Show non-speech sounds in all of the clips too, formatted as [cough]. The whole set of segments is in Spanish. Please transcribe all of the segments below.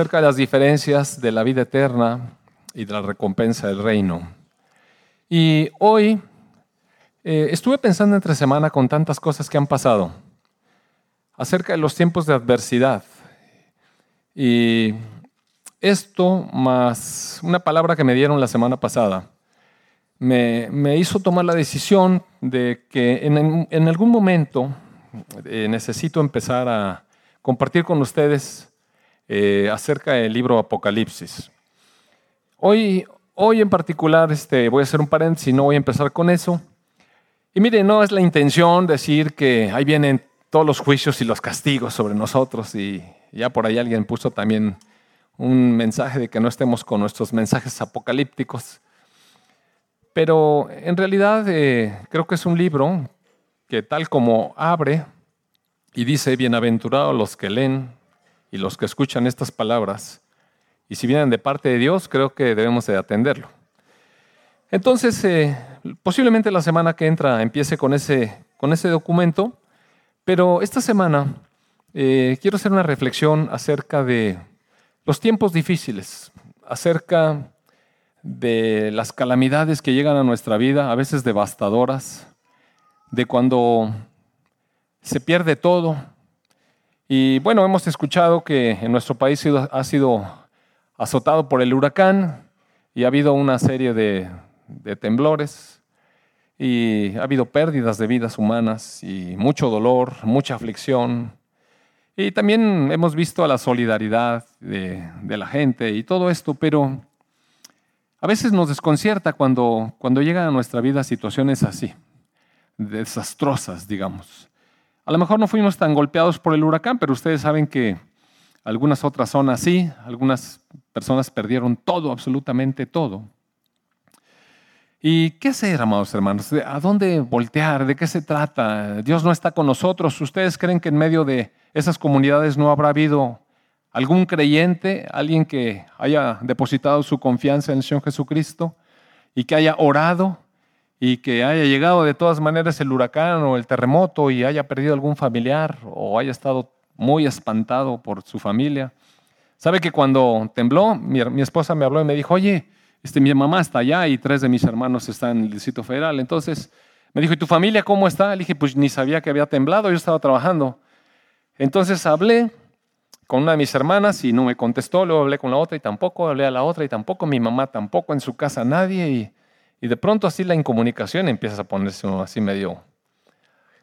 acerca de las diferencias de la vida eterna y de la recompensa del reino. Y hoy eh, estuve pensando entre semana con tantas cosas que han pasado acerca de los tiempos de adversidad. Y esto más una palabra que me dieron la semana pasada me, hizo tomar la decisión de que en, algún momento eh, necesito empezar a compartir con ustedes eh, acerca del libro Apocalipsis. Hoy, hoy en particular este, voy a hacer un paréntesis, no voy a empezar con eso. Y mire, no es la intención decir que ahí vienen todos los juicios y los castigos sobre nosotros y ya por ahí alguien puso también un mensaje de que no estemos con nuestros mensajes apocalípticos. Pero en realidad eh, creo que es un libro que tal como abre y dice, bienaventurados los que leen, y los que escuchan estas palabras, y si vienen de parte de Dios, creo que debemos de atenderlo. Entonces, eh, posiblemente la semana que entra empiece con ese, con ese documento, pero esta semana eh, quiero hacer una reflexión acerca de los tiempos difíciles, acerca de las calamidades que llegan a nuestra vida, a veces devastadoras, de cuando se pierde todo, y bueno, hemos escuchado que en nuestro país ha sido azotado por el huracán y ha habido una serie de, temblores y ha habido pérdidas de vidas humanas y mucho dolor, mucha aflicción. Y también hemos visto a la solidaridad de, de, la gente y todo esto, pero a veces nos desconcierta cuando, cuando llegan a nuestra vida situaciones así, desastrosas, digamos. A lo mejor no fuimos tan golpeados por el huracán, pero ustedes saben que algunas otras zonas sí, algunas personas perdieron todo, absolutamente todo. ¿Y qué hacer, amados hermanos? ¿A dónde voltear? ¿De qué se trata? Dios no está con nosotros. ¿Ustedes creen que en medio de esas comunidades no habrá habido algún creyente, alguien que haya depositado su confianza en el Señor Jesucristo y que haya orado y que haya llegado de todas maneras el huracán o el terremoto y haya perdido algún familiar o haya estado muy espantado por su familia. Sabe que cuando tembló, mi, esposa me habló y me dijo, oye, este, mi mamá está allá y tres de mis hermanos están en el Distrito Federal. Entonces me dijo, ¿y tu familia cómo está? Le dije, pues ni sabía que había temblado, yo estaba trabajando. Entonces hablé con una de mis hermanas y no me contestó, luego hablé con la otra y tampoco, hablé a la otra y tampoco, mi mamá tampoco, en su casa nadie y y de pronto así la incomunicación empieza a ponerse así medio,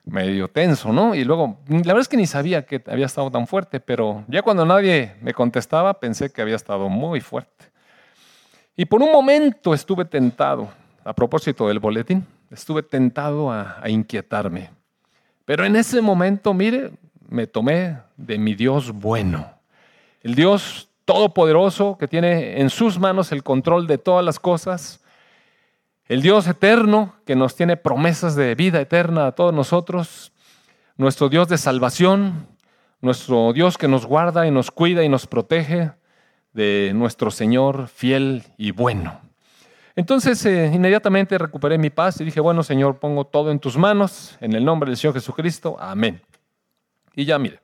medio tenso, ¿no? Y luego, la verdad es que ni sabía que había estado tan fuerte, pero ya cuando nadie me contestaba pensé que había estado muy fuerte. Y por un momento estuve tentado, a propósito del boletín, estuve tentado a, a inquietarme. Pero en ese momento, mire, me tomé de mi Dios bueno, el Dios todopoderoso que tiene en sus manos el control de todas las cosas el Dios eterno que nos tiene promesas de vida eterna a todos nosotros, nuestro Dios de salvación, nuestro Dios que nos guarda y nos cuida y nos protege de nuestro Señor fiel y bueno. Entonces eh, inmediatamente recuperé mi paz y dije, bueno Señor, pongo todo en tus manos, en el nombre del Señor Jesucristo, amén. Y ya mire,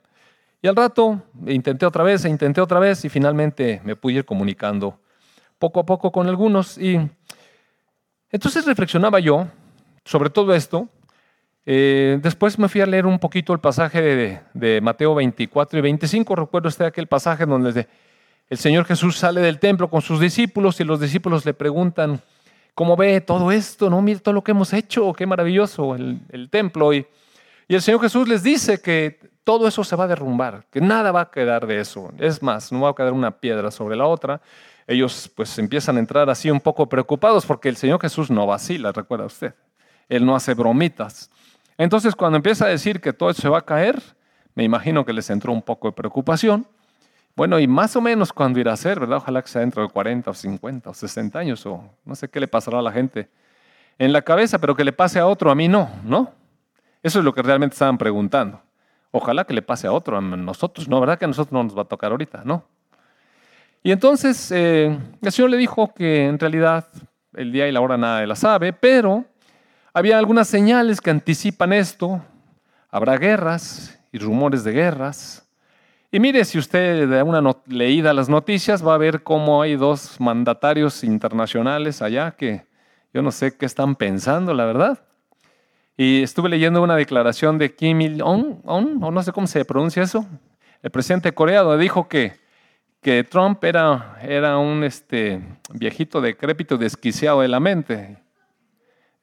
y al rato intenté otra vez e intenté otra vez y finalmente me pude ir comunicando poco a poco con algunos y entonces reflexionaba yo sobre todo esto. Eh, después me fui a leer un poquito el pasaje de, Mateo 24 y 25. Recuerdo este aquel pasaje donde el Señor Jesús sale del templo con sus discípulos y los discípulos le preguntan, ¿cómo ve todo esto? No, mire todo lo que hemos hecho, qué maravilloso el, templo. Y, y el Señor Jesús les dice que todo eso se va a derrumbar, que nada va a quedar de eso. Es más, no va a quedar una piedra sobre la otra ellos pues empiezan a entrar así un poco preocupados porque el Señor Jesús no vacila, recuerda usted. Él no hace bromitas. Entonces cuando empieza a decir que todo se va a caer, me imagino que les entró un poco de preocupación. Bueno, y más o menos cuando irá a ser, ¿verdad? Ojalá que sea dentro de 40 o 50 o 60 años o no sé qué le pasará a la gente en la cabeza, pero que le pase a otro, a mí no, ¿no? Eso es lo que realmente estaban preguntando. Ojalá que le pase a otro, a nosotros no, ¿verdad? Que a nosotros no nos va a tocar ahorita, ¿no? Y entonces eh, el Señor le dijo que en realidad el día y la hora nada de la sabe, pero había algunas señales que anticipan esto. Habrá guerras y rumores de guerras. Y mire, si usted da una leída a las noticias, va a ver cómo hay dos mandatarios internacionales allá que yo no sé qué están pensando, la verdad. Y estuve leyendo una declaración de Kim Il-on, o no sé cómo se pronuncia eso, el presidente de Corea, donde dijo que, que Trump era, era un este, viejito decrépito, desquiciado de la mente.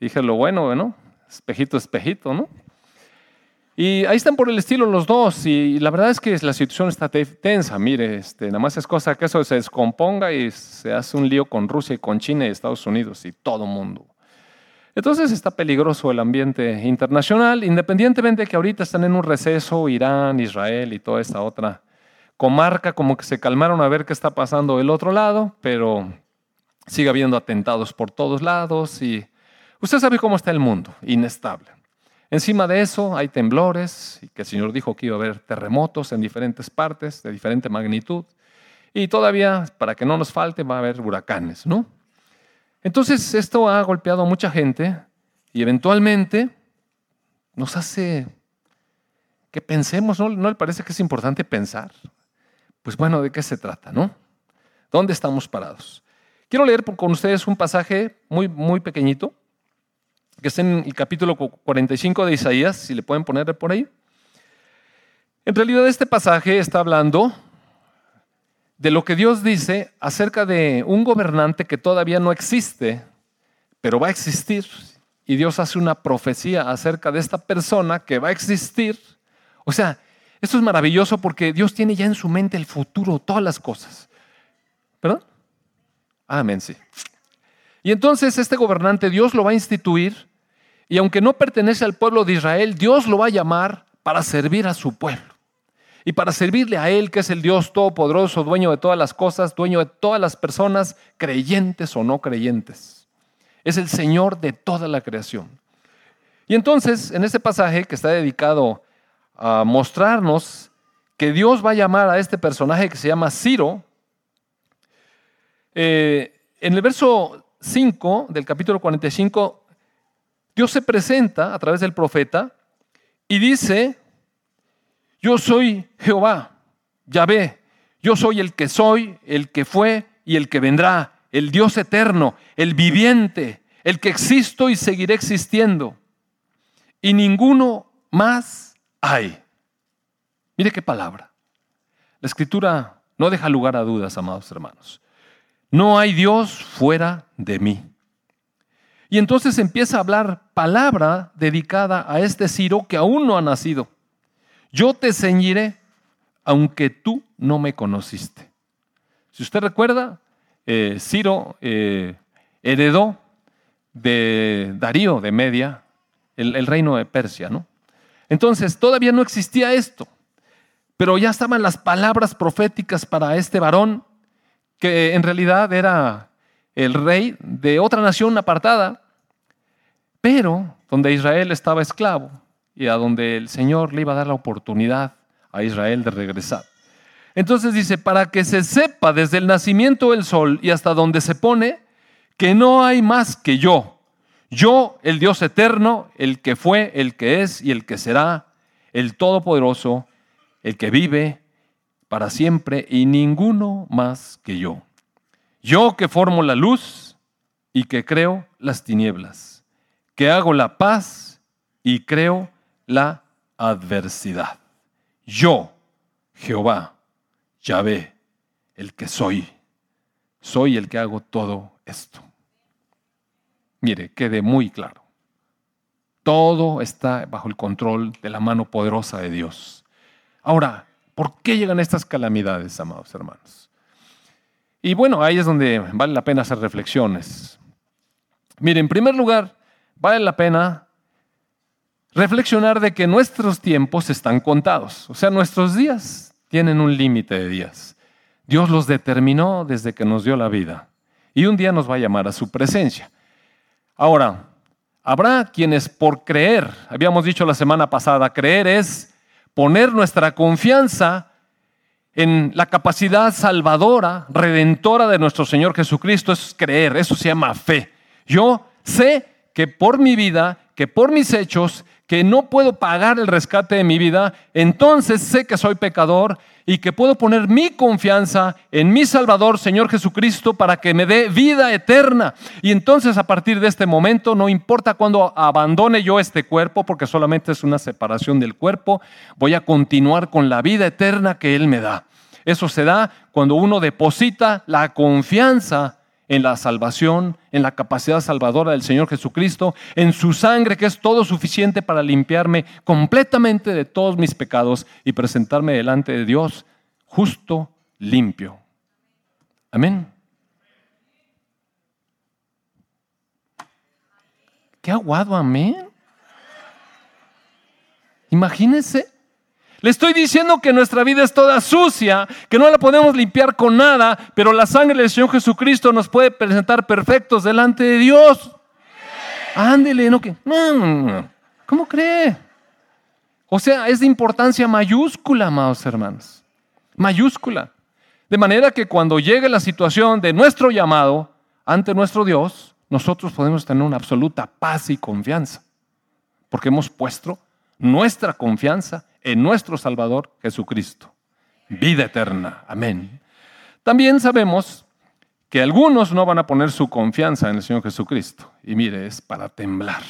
Dije, lo bueno, ¿no? Espejito, espejito, ¿no? Y ahí están por el estilo los dos. Y la verdad es que la situación está tensa. Mire, este, nada más es cosa que eso se descomponga y se hace un lío con Rusia y con China y Estados Unidos y todo mundo. Entonces está peligroso el ambiente internacional, independientemente de que ahorita están en un receso Irán, Israel y toda esta otra comarca, como que se calmaron a ver qué está pasando del otro lado, pero sigue habiendo atentados por todos lados y usted sabe cómo está el mundo, inestable. Encima de eso hay temblores, y que el Señor dijo que iba a haber terremotos en diferentes partes, de diferente magnitud. Y todavía, para que no nos falte, va a haber huracanes, ¿no? Entonces, esto ha golpeado a mucha gente y eventualmente nos hace que pensemos, ¿no? ¿No le parece que es importante pensar? Pues bueno, ¿de qué se trata, no? ¿Dónde estamos parados? Quiero leer con ustedes un pasaje muy, muy pequeñito, que está en el capítulo 45 de Isaías, si le pueden poner por ahí. En realidad este pasaje está hablando de lo que Dios dice acerca de un gobernante que todavía no existe, pero va a existir. Y Dios hace una profecía acerca de esta persona que va a existir. O sea, esto es maravilloso porque Dios tiene ya en su mente el futuro, todas las cosas. ¿Perdón? Amén, sí. Y entonces este gobernante Dios lo va a instituir y aunque no pertenece al pueblo de Israel, Dios lo va a llamar para servir a su pueblo. Y para servirle a Él, que es el Dios todopoderoso, dueño de todas las cosas, dueño de todas las personas, creyentes o no creyentes. Es el Señor de toda la creación. Y entonces, en este pasaje que está dedicado a mostrarnos que Dios va a llamar a este personaje que se llama Ciro, eh, en el verso 5 del capítulo 45 Dios se presenta a través del profeta y dice, yo soy Jehová, Yahvé, yo soy el que soy, el que fue y el que vendrá, el Dios eterno, el viviente, el que existo y seguiré existiendo. Y ninguno más hay. Mire qué palabra. La escritura no deja lugar a dudas, amados hermanos. No hay Dios fuera de mí. Y entonces empieza a hablar palabra dedicada a este Ciro que aún no ha nacido. Yo te ceñiré aunque tú no me conociste. Si usted recuerda, eh, Ciro eh, heredó de Darío de Media el, el reino de Persia, ¿no? Entonces todavía no existía esto, pero ya estaban las palabras proféticas para este varón que en realidad era el rey de otra nación apartada, pero donde Israel estaba esclavo y a donde el Señor le iba a dar la oportunidad a Israel de regresar. Entonces dice, para que se sepa desde el nacimiento del sol y hasta donde se pone, que no hay más que yo. Yo, el Dios eterno, el que fue, el que es y el que será, el Todopoderoso, el que vive para siempre y ninguno más que yo. Yo que formo la luz y que creo las tinieblas, que hago la paz y creo la adversidad. Yo, Jehová, Yahvé, el que soy, soy el que hago todo esto. Mire, quede muy claro. Todo está bajo el control de la mano poderosa de Dios. Ahora, ¿por qué llegan estas calamidades, amados hermanos? Y bueno, ahí es donde vale la pena hacer reflexiones. Mire, en primer lugar, vale la pena reflexionar de que nuestros tiempos están contados. O sea, nuestros días tienen un límite de días. Dios los determinó desde que nos dio la vida. Y un día nos va a llamar a su presencia. Ahora, habrá quienes por creer, habíamos dicho la semana pasada, creer es poner nuestra confianza en la capacidad salvadora, redentora de nuestro Señor Jesucristo es creer, eso se llama fe. Yo sé que por mi vida, que por mis hechos, que no puedo pagar el rescate de mi vida, entonces sé que soy pecador y que puedo poner mi confianza en mi Salvador, Señor Jesucristo, para que me dé vida eterna. Y entonces a partir de este momento, no importa cuándo abandone yo este cuerpo, porque solamente es una separación del cuerpo, voy a continuar con la vida eterna que Él me da. Eso se da cuando uno deposita la confianza en la salvación, en la capacidad salvadora del Señor Jesucristo, en su sangre que es todo suficiente para limpiarme completamente de todos mis pecados y presentarme delante de Dios justo, limpio. Amén. Qué aguado, amén. Imagínense le estoy diciendo que nuestra vida es toda sucia, que no la podemos limpiar con nada, pero la sangre del Señor Jesucristo nos puede presentar perfectos delante de Dios. Ándele, no que. ¿Cómo cree? O sea, es de importancia mayúscula, amados hermanos. Mayúscula. De manera que cuando llegue la situación de nuestro llamado ante nuestro Dios, nosotros podemos tener una absoluta paz y confianza. Porque hemos puesto nuestra confianza en nuestro Salvador Jesucristo. Vida eterna. Amén. También sabemos que algunos no van a poner su confianza en el Señor Jesucristo. Y mire, es para temblar.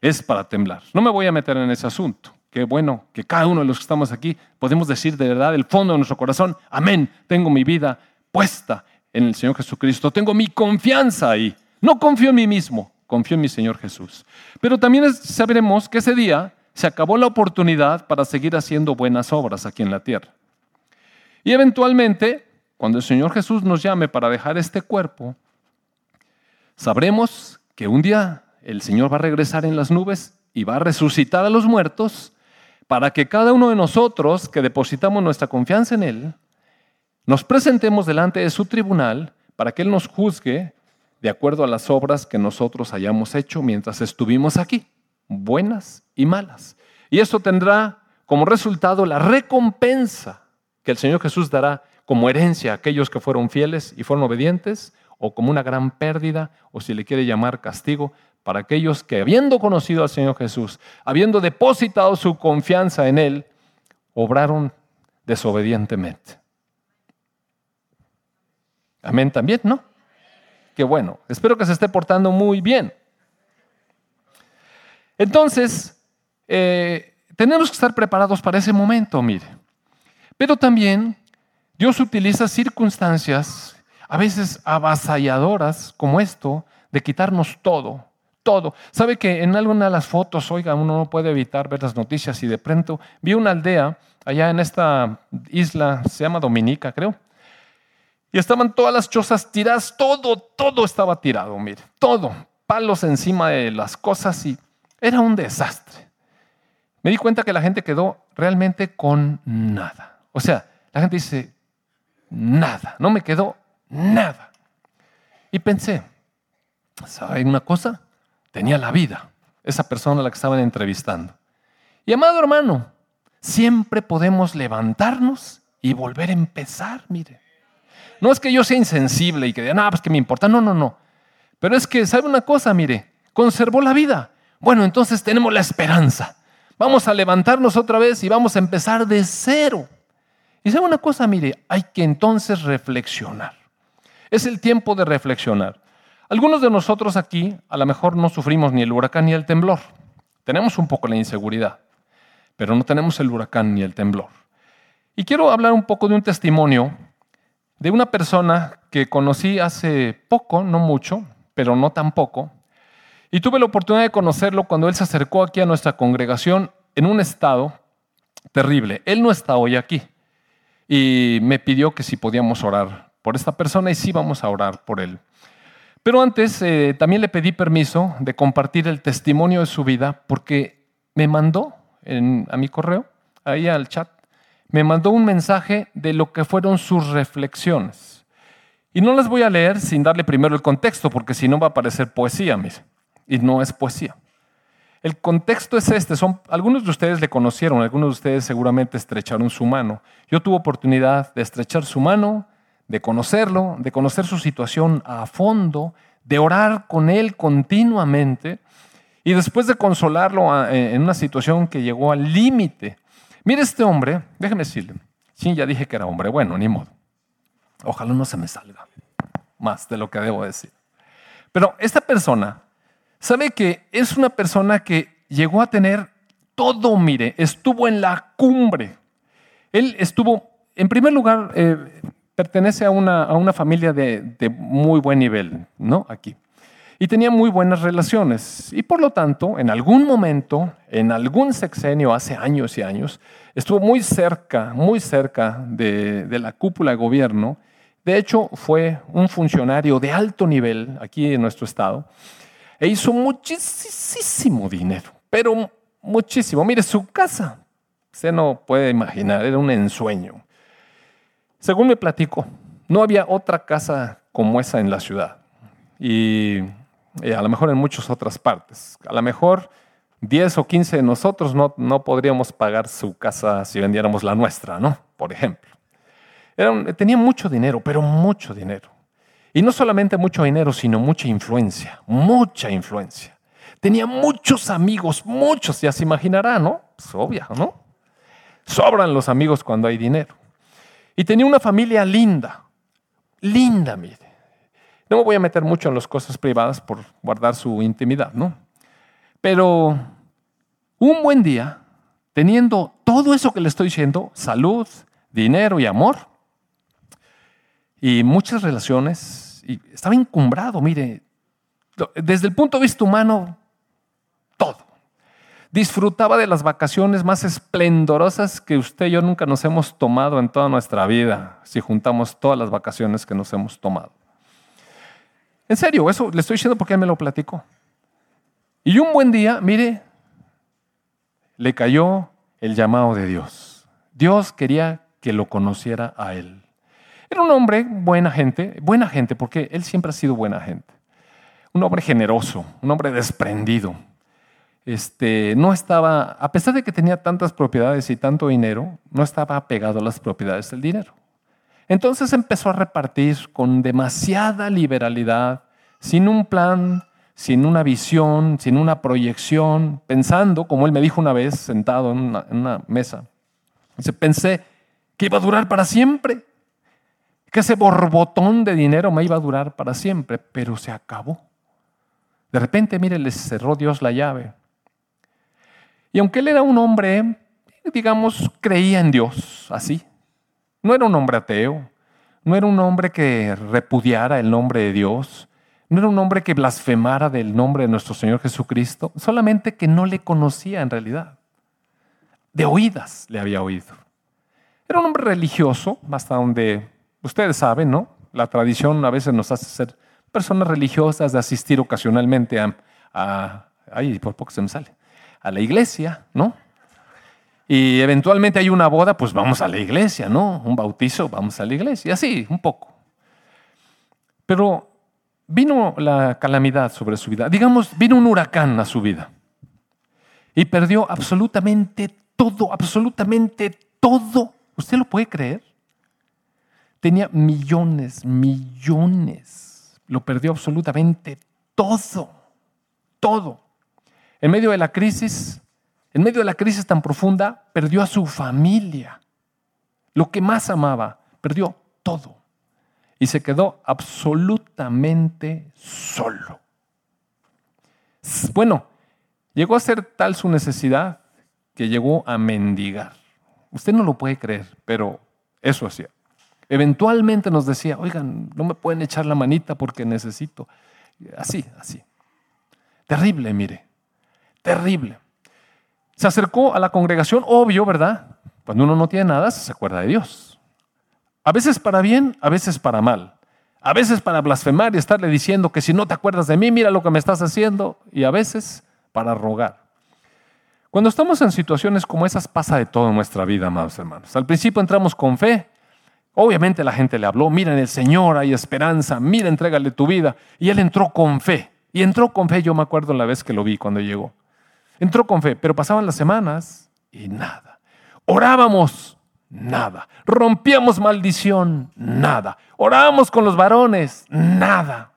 Es para temblar. No me voy a meter en ese asunto. Qué bueno que cada uno de los que estamos aquí podemos decir de verdad del fondo de nuestro corazón, amén, tengo mi vida puesta en el Señor Jesucristo, tengo mi confianza ahí. No confío en mí mismo, confío en mi Señor Jesús. Pero también sabremos que ese día se acabó la oportunidad para seguir haciendo buenas obras aquí en la tierra. Y eventualmente, cuando el Señor Jesús nos llame para dejar este cuerpo, sabremos que un día el Señor va a regresar en las nubes y va a resucitar a los muertos para que cada uno de nosotros que depositamos nuestra confianza en Él, nos presentemos delante de su tribunal para que Él nos juzgue de acuerdo a las obras que nosotros hayamos hecho mientras estuvimos aquí buenas y malas. Y eso tendrá como resultado la recompensa que el Señor Jesús dará como herencia a aquellos que fueron fieles y fueron obedientes, o como una gran pérdida, o si le quiere llamar castigo, para aquellos que habiendo conocido al Señor Jesús, habiendo depositado su confianza en Él, obraron desobedientemente. Amén también, ¿no? Qué bueno. Espero que se esté portando muy bien. Entonces, eh, tenemos que estar preparados para ese momento, mire. Pero también Dios utiliza circunstancias, a veces avasalladoras, como esto, de quitarnos todo, todo. ¿Sabe que en alguna de las fotos, oiga, uno no puede evitar ver las noticias y de pronto vi una aldea allá en esta isla, se llama Dominica, creo, y estaban todas las chozas tiradas, todo, todo estaba tirado, mire, todo, palos encima de las cosas y era un desastre. Me di cuenta que la gente quedó realmente con nada. O sea, la gente dice, nada, no me quedó nada. Y pensé, ¿saben una cosa? Tenía la vida, esa persona a la que estaban entrevistando. Y amado hermano, siempre podemos levantarnos y volver a empezar, mire. No es que yo sea insensible y que diga, no, pues que me importa, no, no, no. Pero es que, ¿sabe una cosa? Mire, conservó la vida. Bueno, entonces tenemos la esperanza. Vamos a levantarnos otra vez y vamos a empezar de cero. Y sabe una cosa, mire, hay que entonces reflexionar. Es el tiempo de reflexionar. Algunos de nosotros aquí a lo mejor no sufrimos ni el huracán ni el temblor. Tenemos un poco la inseguridad, pero no tenemos el huracán ni el temblor. Y quiero hablar un poco de un testimonio de una persona que conocí hace poco, no mucho, pero no tan poco, y tuve la oportunidad de conocerlo cuando él se acercó aquí a nuestra congregación en un estado terrible. Él no está hoy aquí. Y me pidió que si podíamos orar por esta persona y sí vamos a orar por él. Pero antes eh, también le pedí permiso de compartir el testimonio de su vida porque me mandó a mi correo, ahí al chat, me mandó un mensaje de lo que fueron sus reflexiones. Y no las voy a leer sin darle primero el contexto, porque si no va a parecer poesía, mis y no es poesía. El contexto es este, son, algunos de ustedes le conocieron, algunos de ustedes seguramente estrecharon su mano. Yo tuve oportunidad de estrechar su mano, de conocerlo, de conocer su situación a fondo, de orar con él continuamente y después de consolarlo ah, en una situación que llegó al límite. Mire este hombre, déjeme decirle, sí, ya dije que era hombre, bueno, ni modo. Ojalá no se me salga más de lo que debo decir. Pero esta persona, sabe que es una persona que llegó a tener todo, mire, estuvo en la cumbre. Él estuvo, en primer lugar, eh, pertenece a una, a una familia de, de, muy buen nivel, ¿no? Aquí. Y tenía muy buenas relaciones. Y por lo tanto, en algún momento, en algún sexenio, hace años y años, estuvo muy cerca, muy cerca de, de la cúpula de gobierno. De hecho, fue un funcionario de alto nivel aquí en nuestro estado e hizo muchísimo dinero, pero muchísimo. Mire, su casa, usted no puede imaginar, era un ensueño. Según me platico, no había otra casa como esa en la ciudad. Y, a lo mejor en muchas otras partes. A lo mejor 10 o 15 de nosotros no, no podríamos pagar su casa si vendiéramos la nuestra, ¿no? Por ejemplo. tenía mucho dinero, pero mucho dinero. Y no solamente mucho dinero, sino mucha influencia, mucha influencia. Tenía muchos amigos, muchos, ya se imaginará, ¿no? Es pues, obvio, ¿no? Sobran los amigos cuando hay dinero. Y tenía una familia linda, linda, mire. No me voy a meter mucho en las cosas privadas por guardar su intimidad, ¿no? Pero un buen día, teniendo todo eso que le estoy diciendo, salud, dinero y amor, y muchas relaciones, y estaba encumbrado, mire, desde el punto de vista humano, todo. Disfrutaba de las vacaciones más esplendorosas que usted y yo nunca nos hemos tomado en toda nuestra vida, si juntamos todas las vacaciones que nos hemos tomado. En serio, eso le estoy diciendo porque él me lo platicó. Y un buen día, mire, le cayó el llamado de Dios. Dios quería que lo conociera a él. Era un hombre buena gente, buena gente, porque él siempre ha sido buena gente. Un hombre generoso, un hombre desprendido este, no estaba, a pesar de que tenía tantas propiedades y tanto dinero, no estaba apegado a las propiedades del dinero. Entonces empezó a repartir con demasiada liberalidad, sin un plan, sin una visión, sin una proyección, pensando, como él me dijo una vez, sentado en una, en una mesa, pensé que iba a durar para siempre, que ese borbotón de dinero me iba a durar para siempre, pero se acabó. De repente, mire, le cerró Dios la llave y aunque él era un hombre, digamos, creía en Dios, así. No era un hombre ateo, no era un hombre que repudiara el nombre de Dios, no era un hombre que blasfemara del nombre de nuestro Señor Jesucristo, solamente que no le conocía en realidad. De oídas le había oído. Era un hombre religioso, hasta donde ustedes saben, ¿no? La tradición a veces nos hace ser personas religiosas, de asistir ocasionalmente a, ay, por poco se me sale, a la iglesia, ¿no? Y eventualmente hay una boda, pues vamos a la iglesia, ¿no? Un bautizo, vamos a la iglesia, así, un poco. Pero vino la calamidad sobre su vida, digamos, vino un huracán a su vida y perdió absolutamente todo, absolutamente todo. ¿Usted lo puede creer? Tenía millones, millones. Lo perdió absolutamente todo, todo. En medio de la crisis, en medio de la crisis tan profunda, perdió a su familia, lo que más amaba, perdió todo y se quedó absolutamente solo. Bueno, llegó a ser tal su necesidad que llegó a mendigar. Usted no lo puede creer, pero eso hacía. Eventualmente nos decía, oigan, no me pueden echar la manita porque necesito. Así, así. Terrible, mire terrible. Se acercó a la congregación, obvio, ¿verdad? Cuando uno no tiene nada, se acuerda de Dios. A veces para bien, a veces para mal. A veces para blasfemar y estarle diciendo que si no te acuerdas de mí, mira lo que me estás haciendo. Y a veces para rogar. Cuando estamos en situaciones como esas pasa de todo en nuestra vida, amados hermanos. Al principio entramos con fe. Obviamente la gente le habló, mira en el Señor hay esperanza, mira, entrégale tu vida. Y él entró con fe. Y entró con fe, yo me acuerdo la vez que lo vi cuando llegó. Entró con fe, pero pasaban las semanas y nada. Orábamos, nada. Rompíamos maldición, nada. Orábamos con los varones, nada.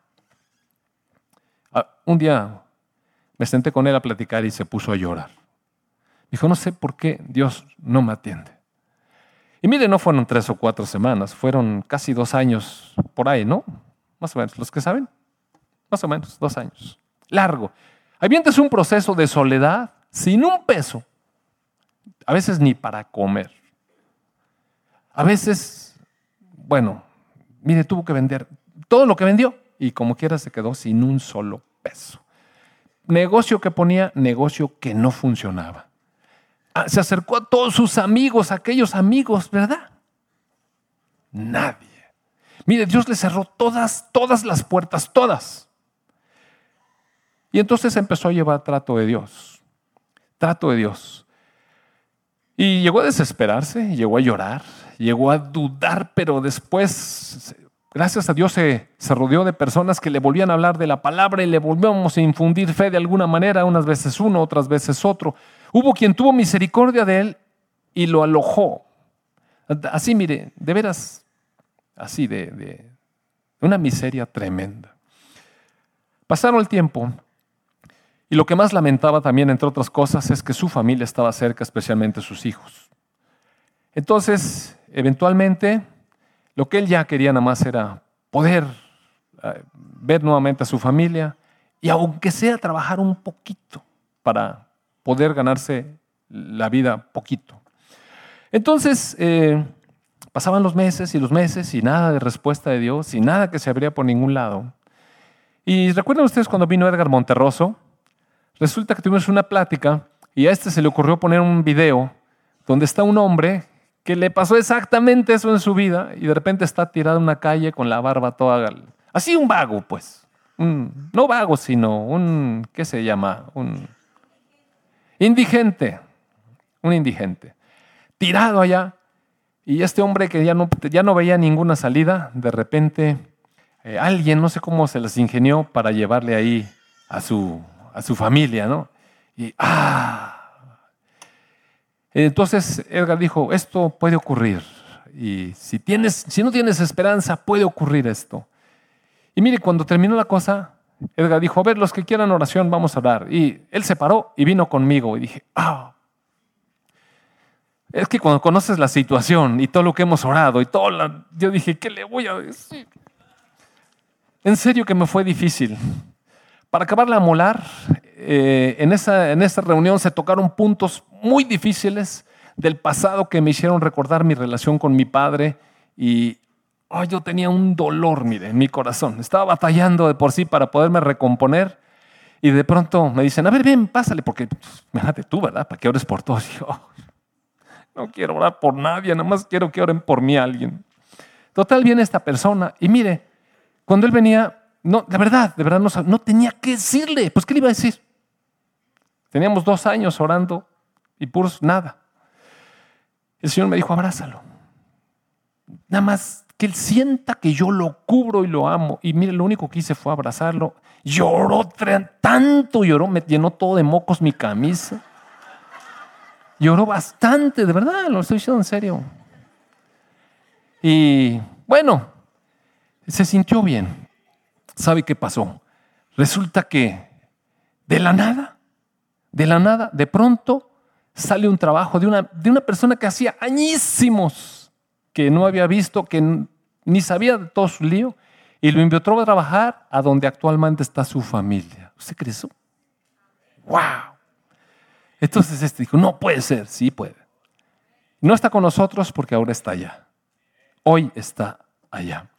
Ah, un día me senté con él a platicar y se puso a llorar. Dijo, no sé por qué Dios no me atiende. Y mire, no fueron tres o cuatro semanas, fueron casi dos años por ahí, ¿no? Más o menos, los que saben, más o menos, dos años. Largo. Avientes un proceso de soledad sin un peso, a veces ni para comer. A veces, bueno, mire, tuvo que vender todo lo que vendió y como quiera se quedó sin un solo peso. Negocio que ponía, negocio que no funcionaba. Se acercó a todos sus amigos, aquellos amigos, ¿verdad? Nadie. Mire, Dios le cerró todas, todas las puertas, todas. Y entonces empezó a llevar trato de Dios. Trato de Dios. Y llegó a desesperarse, llegó a llorar, llegó a dudar, pero después, gracias a Dios, se, se, rodeó de personas que le volvían a hablar de la palabra y le volvíamos a infundir fe de alguna manera, unas veces uno, otras veces otro. Hubo quien tuvo misericordia de él y lo alojó. Así, mire, de veras, así de, una miseria tremenda. Pasaron el tiempo y lo que más lamentaba también, entre otras cosas, es que su familia estaba cerca, especialmente sus hijos. Entonces, eventualmente, lo que él ya quería nada más era poder eh, ver nuevamente a su familia y aunque sea trabajar un poquito para poder ganarse la vida poquito. Entonces, eh, pasaban los meses y los meses y nada de respuesta de Dios y nada que se abría por ningún lado. Y recuerdan ustedes cuando vino Edgar Monterroso, resulta que tuvimos una plática y a este se le ocurrió poner un video donde está un hombre que le pasó exactamente eso en su vida y de repente está tirado en una calle con la barba toda... Así un vago, pues. no vago, sino un... ¿Qué se llama? Un Indigente, un indigente, tirado allá. Y este hombre que ya no, ya no veía ninguna salida, de repente eh, alguien, no sé cómo se las ingenió para llevarle ahí a su, a su familia, ¿no? Y, ah. Entonces Edgar dijo, esto puede ocurrir. Y si, tienes, si no tienes esperanza, puede ocurrir esto. Y mire, cuando terminó la cosa, Edgar dijo, a ver, los que quieran oración, vamos a orar. Y él se paró y vino conmigo y dije, ah. Es que cuando conoces la situación y todo lo que hemos orado y todo, yo dije, ¿qué le voy a decir? En serio que me fue difícil. Para acabarla a molar, eh, en, esa, en esa reunión se tocaron puntos muy difíciles del pasado que me hicieron recordar mi relación con mi padre y yo tenía un dolor, mire, en mi corazón. Estaba batallando de por sí para poderme recomponer. Y de pronto me dicen, a ver, ven, pásale, porque fíjate tú, ¿verdad? Para que ores por todos. [laughs] yo, no quiero orar por nadie, nada más quiero que oren por mí alguien. Total, viene esta persona y mire, cuando él venía, no, de verdad, de verdad no, no tenía que decirle. Pues, ¿qué le iba a decir? Teníamos dos años orando y puros nada. El Señor me dijo, abrázalo. Nada más que él sienta que yo lo cubro y lo amo. Y mire, lo único que hice fue abrazarlo. Lloró tanto, lloró, me llenó todo de mocos mi camisa. Lloró bastante, de verdad, lo estoy diciendo en serio. Y bueno, se sintió bien. ¿Sabe qué pasó? Resulta que de la nada, de la nada, de pronto sale un trabajo de una, de una persona que hacía añísimos que no había visto, que ni sabía de todo su lío, y lo invitó a trabajar a donde actualmente está su familia. ¿Usted cree eso? ¡Wow! Entonces este dijo, no puede ser, sí puede. No está con nosotros porque ahora está allá. Hoy está allá.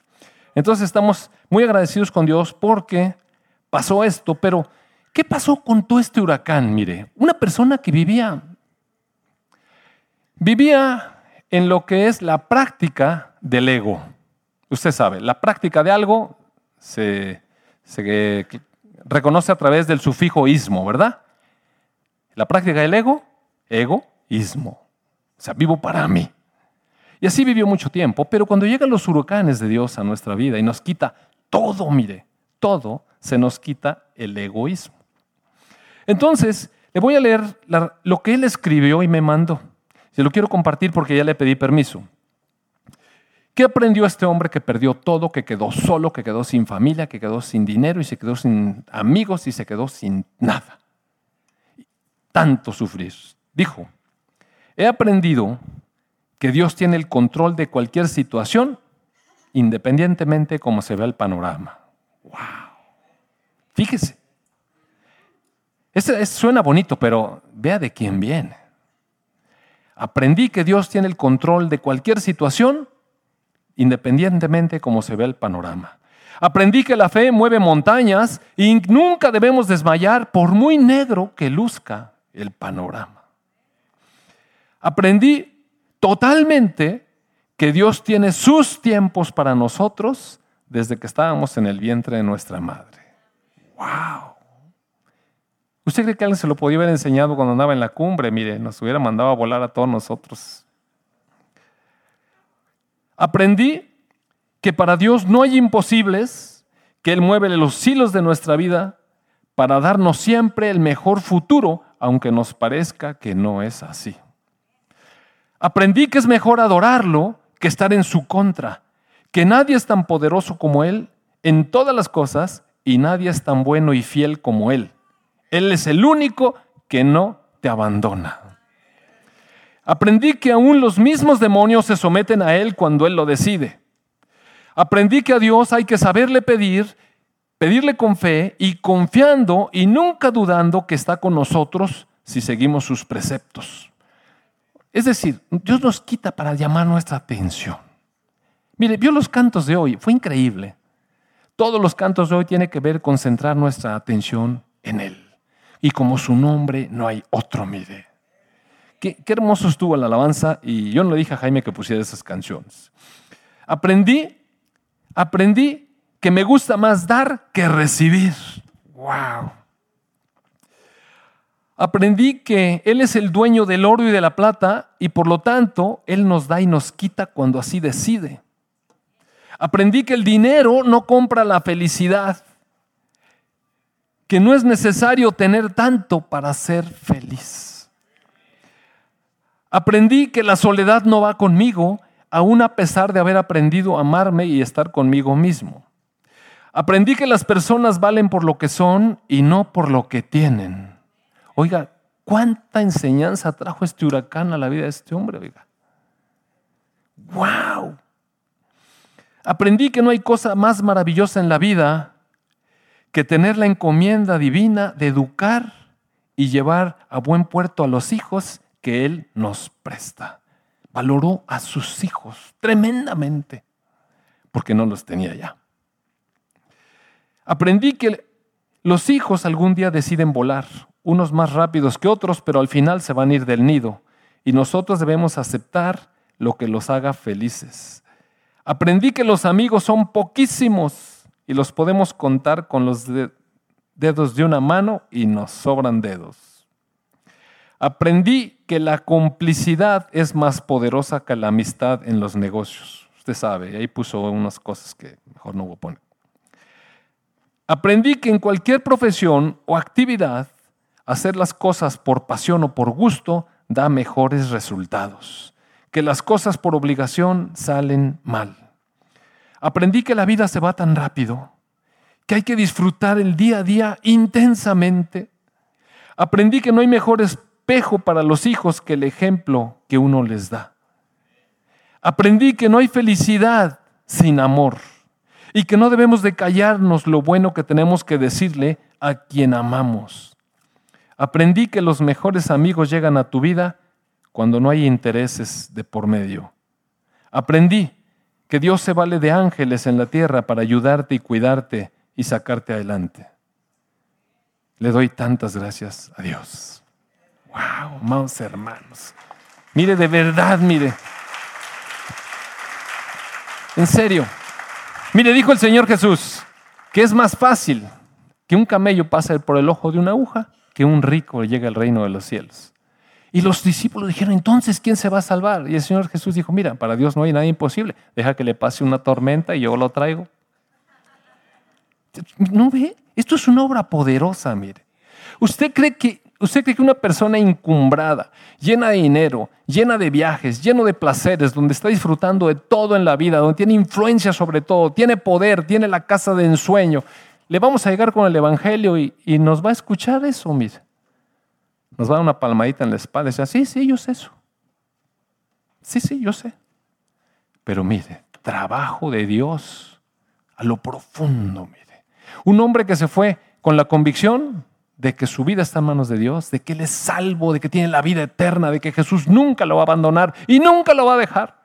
Entonces estamos muy agradecidos con Dios porque pasó esto, pero ¿qué pasó con todo este huracán? Mire, una persona que vivía, vivía en lo que es la práctica del ego. Usted sabe, la práctica de algo se, reconoce a través del sufijo ismo, ¿verdad? La práctica del ego, egoísmo. O sea, vivo para mí. Y así vivió mucho tiempo, pero cuando llegan los huracanes de Dios a nuestra vida y nos quita todo, mire, todo, se nos quita el egoísmo. Entonces, le voy a leer lo que él escribió y me mandó. Se lo quiero compartir porque ya le pedí permiso. ¿Qué aprendió este hombre que perdió todo, que quedó solo, que quedó sin familia, que quedó sin dinero y se quedó sin amigos y se quedó sin nada? Tanto sufrir. Dijo, he aprendido que Dios tiene el control de cualquier situación, independientemente cómo se vea el panorama. ¡Wow! Fíjese. Eso suena bonito, pero vea de quién viene. Aprendí que Dios tiene el control de cualquier situación, independientemente cómo se vea el panorama. Aprendí que la fe mueve montañas y nunca debemos desmayar por muy negro que luzca el panorama. Aprendí totalmente que Dios tiene sus tiempos para nosotros desde que estábamos en el vientre de nuestra madre. ¡Wow! ¿Usted cree que alguien se lo podía haber enseñado cuando andaba en la cumbre? Mire, nos hubiera mandado a volar a todos nosotros. Aprendí que para Dios no hay imposibles, que Él mueve los hilos de nuestra vida para darnos siempre el mejor futuro, aunque nos parezca que no es así. Aprendí que es mejor adorarlo que estar en su contra, que nadie es tan poderoso como Él en todas las cosas y nadie es tan bueno y fiel como Él. Él es el único que no te abandona. Aprendí que aún los mismos demonios se someten a Él cuando Él lo decide. Aprendí que a Dios hay que saberle pedir, pedirle con fe y confiando y nunca dudando que está con nosotros si seguimos sus preceptos. Es decir, Dios nos quita para llamar nuestra atención. Mire, vio los cantos de hoy, fue increíble. Todos los cantos de hoy tienen que ver con centrar nuestra atención en Él. Y como su nombre no hay otro, mire. Qué, hermoso estuvo la alabanza y yo no le dije a Jaime que pusiera esas canciones. Aprendí, aprendí que me gusta más dar que recibir. ¡Wow! Aprendí que Él es el dueño del oro y de la plata y por lo tanto Él nos da y nos quita cuando así decide. Aprendí que el dinero no compra la felicidad, que no es necesario tener tanto para ser feliz. Aprendí que la soledad no va conmigo, aún a pesar de haber aprendido a amarme y estar conmigo mismo. Aprendí que las personas valen por lo que son y no por lo que tienen. Oiga, ¿cuánta enseñanza trajo este huracán a la vida de este hombre? Oiga. ¡Wow! Aprendí que no hay cosa más maravillosa en la vida que tener la encomienda divina de educar y llevar a buen puerto a los hijos que Él nos presta. Valoró a sus hijos tremendamente porque no los tenía ya. Aprendí que los hijos algún día deciden volar, unos más rápidos que otros, pero al final se van a ir del nido y nosotros debemos aceptar lo que los haga felices. Aprendí que los amigos son poquísimos y los podemos contar con los dedos de una mano y nos sobran dedos. Aprendí que la complicidad es más poderosa que la amistad en los negocios. Usted sabe, ahí puso unas cosas que mejor no voy a poner. Aprendí que en cualquier profesión o actividad, hacer las cosas por pasión o por gusto da mejores resultados, que las cosas por obligación salen mal. Aprendí que la vida se va tan rápido, que hay que disfrutar el día a día intensamente. Aprendí que no hay mejores espejo para los hijos que el ejemplo que uno les da. Aprendí que no hay felicidad sin amor y que no debemos de callarnos lo bueno que tenemos que decirle a quien amamos. Aprendí que los mejores amigos llegan a tu vida cuando no hay intereses de por medio. Aprendí que Dios se vale de ángeles en la tierra para ayudarte y cuidarte y sacarte adelante. Le doy tantas gracias a Dios. Wow, amados hermanos. Mire, de verdad, mire. En serio. Mire, dijo el Señor Jesús que es más fácil que un camello pase por el ojo de una aguja que un rico llegue al reino de los cielos. Y los discípulos dijeron, entonces, ¿quién se va a salvar? Y el Señor Jesús dijo, mira, para Dios no hay nada imposible. Deja que le pase una tormenta y yo lo traigo. ¿No ve? Esto es una obra poderosa, mire. ¿Usted cree que ¿Usted cree que una persona encumbrada, llena de dinero, llena de viajes, lleno de placeres, donde está disfrutando de todo en la vida, donde tiene influencia sobre todo, tiene poder, tiene la casa de ensueño, le vamos a llegar con el Evangelio y, nos va a escuchar eso, mire? Nos va a dar una palmadita en la espalda y dice, sí, sí, yo sé eso. Sí, sí, yo sé. Pero mire, trabajo de Dios a lo profundo, mire. Un hombre que se fue con la convicción de que su vida está en manos de Dios, de que Él es salvo, de que tiene la vida eterna, de que Jesús nunca lo va a abandonar y nunca lo va a dejar.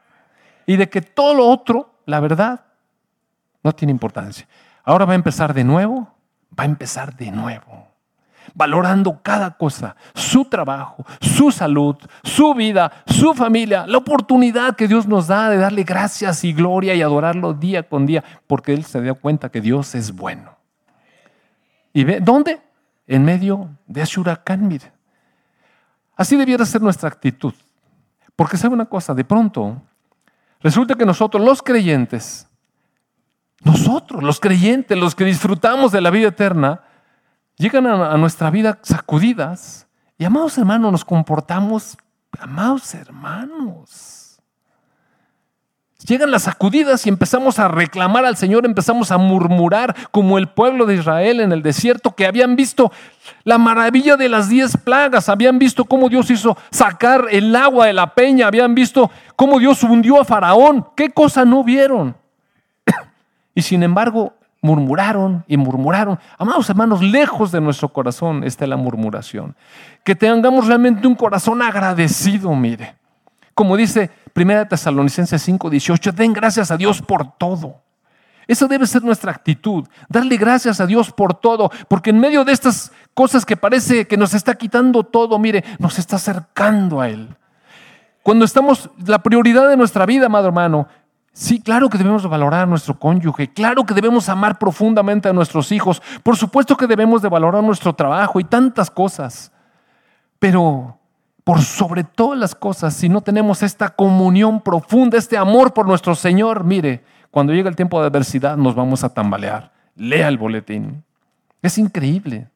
Y de que todo lo otro, la verdad, no tiene importancia. Ahora va a empezar de nuevo, va a empezar de nuevo, valorando cada cosa, su trabajo, su salud, su vida, su familia, la oportunidad que Dios nos da de darle gracias y gloria y adorarlo día con día, porque Él se dio cuenta que Dios es bueno. ¿Y ve dónde? En medio de ese huracán. Así debiera ser nuestra actitud. Porque sabe una cosa, de pronto, resulta que nosotros los creyentes, nosotros, los creyentes, los que disfrutamos de la vida eterna, llegan a, nuestra vida sacudidas y, amados hermanos, nos comportamos, amados hermanos. Llegan las sacudidas y empezamos a reclamar al Señor, empezamos a murmurar como el pueblo de Israel en el desierto que habían visto la maravilla de las diez plagas, habían visto cómo Dios hizo sacar el agua de la peña, habían visto cómo Dios hundió a Faraón. ¿Qué cosa no vieron? [coughs] Y sin embargo, murmuraron y murmuraron. Amados hermanos, lejos de nuestro corazón está la murmuración. Que tengamos realmente un corazón agradecido, mire. Como dice 1 Tesalonicenses 5, 18, den gracias a Dios por todo. Esa debe ser nuestra actitud, darle gracias a Dios por todo, porque en medio de estas cosas que parece que nos está quitando todo, mire, nos está acercando a Él. Cuando estamos, la prioridad de nuestra vida, amado hermano, Sí, claro que debemos valorar a nuestro cónyuge, claro que debemos amar profundamente a nuestros hijos, por supuesto que debemos de valorar nuestro trabajo y tantas cosas, pero por sobre todas las cosas, si no tenemos esta comunión profunda, este amor por nuestro Señor, mire, cuando llega el tiempo de adversidad nos vamos a tambalear. Lea el boletín. Es increíble.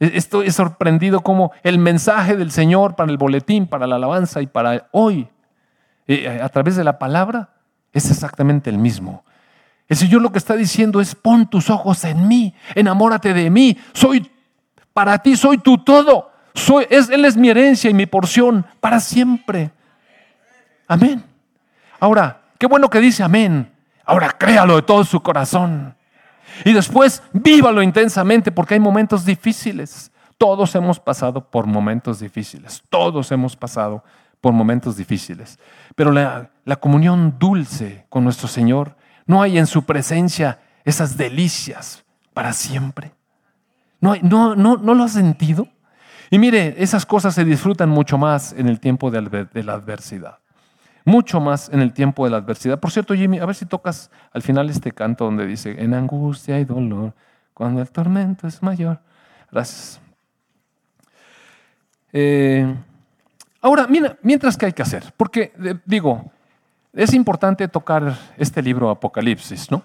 E-, estoy sorprendido como el mensaje del Señor para el boletín, para la alabanza y para hoy, eh, a través de la palabra, es exactamente el mismo. El Señor lo que está diciendo es, pon tus ojos en mí, enamórate de mí, soy para ti, soy tu todo, Él es mi herencia y mi porción para siempre. Amén. Ahora, qué bueno que dice amén. Ahora créalo de todo su corazón. Y después vívalo intensamente porque hay momentos difíciles. Todos hemos pasado por momentos difíciles. Todos hemos pasado por momentos difíciles. Pero la, comunión dulce con nuestro Señor, no hay en su presencia esas delicias para siempre. ¿No, no, no, ¿No lo has sentido? Y mire, esas cosas se disfrutan mucho más en el tiempo de, la adversidad. Mucho más en el tiempo de la adversidad. Por cierto, Jimmy, a ver si tocas al final este canto donde dice, en angustia y dolor, cuando el tormento es mayor. Gracias. Eh, Ahora, mira, mientras que hay que hacer, porque eh, digo, es importante tocar este libro Apocalipsis, ¿no?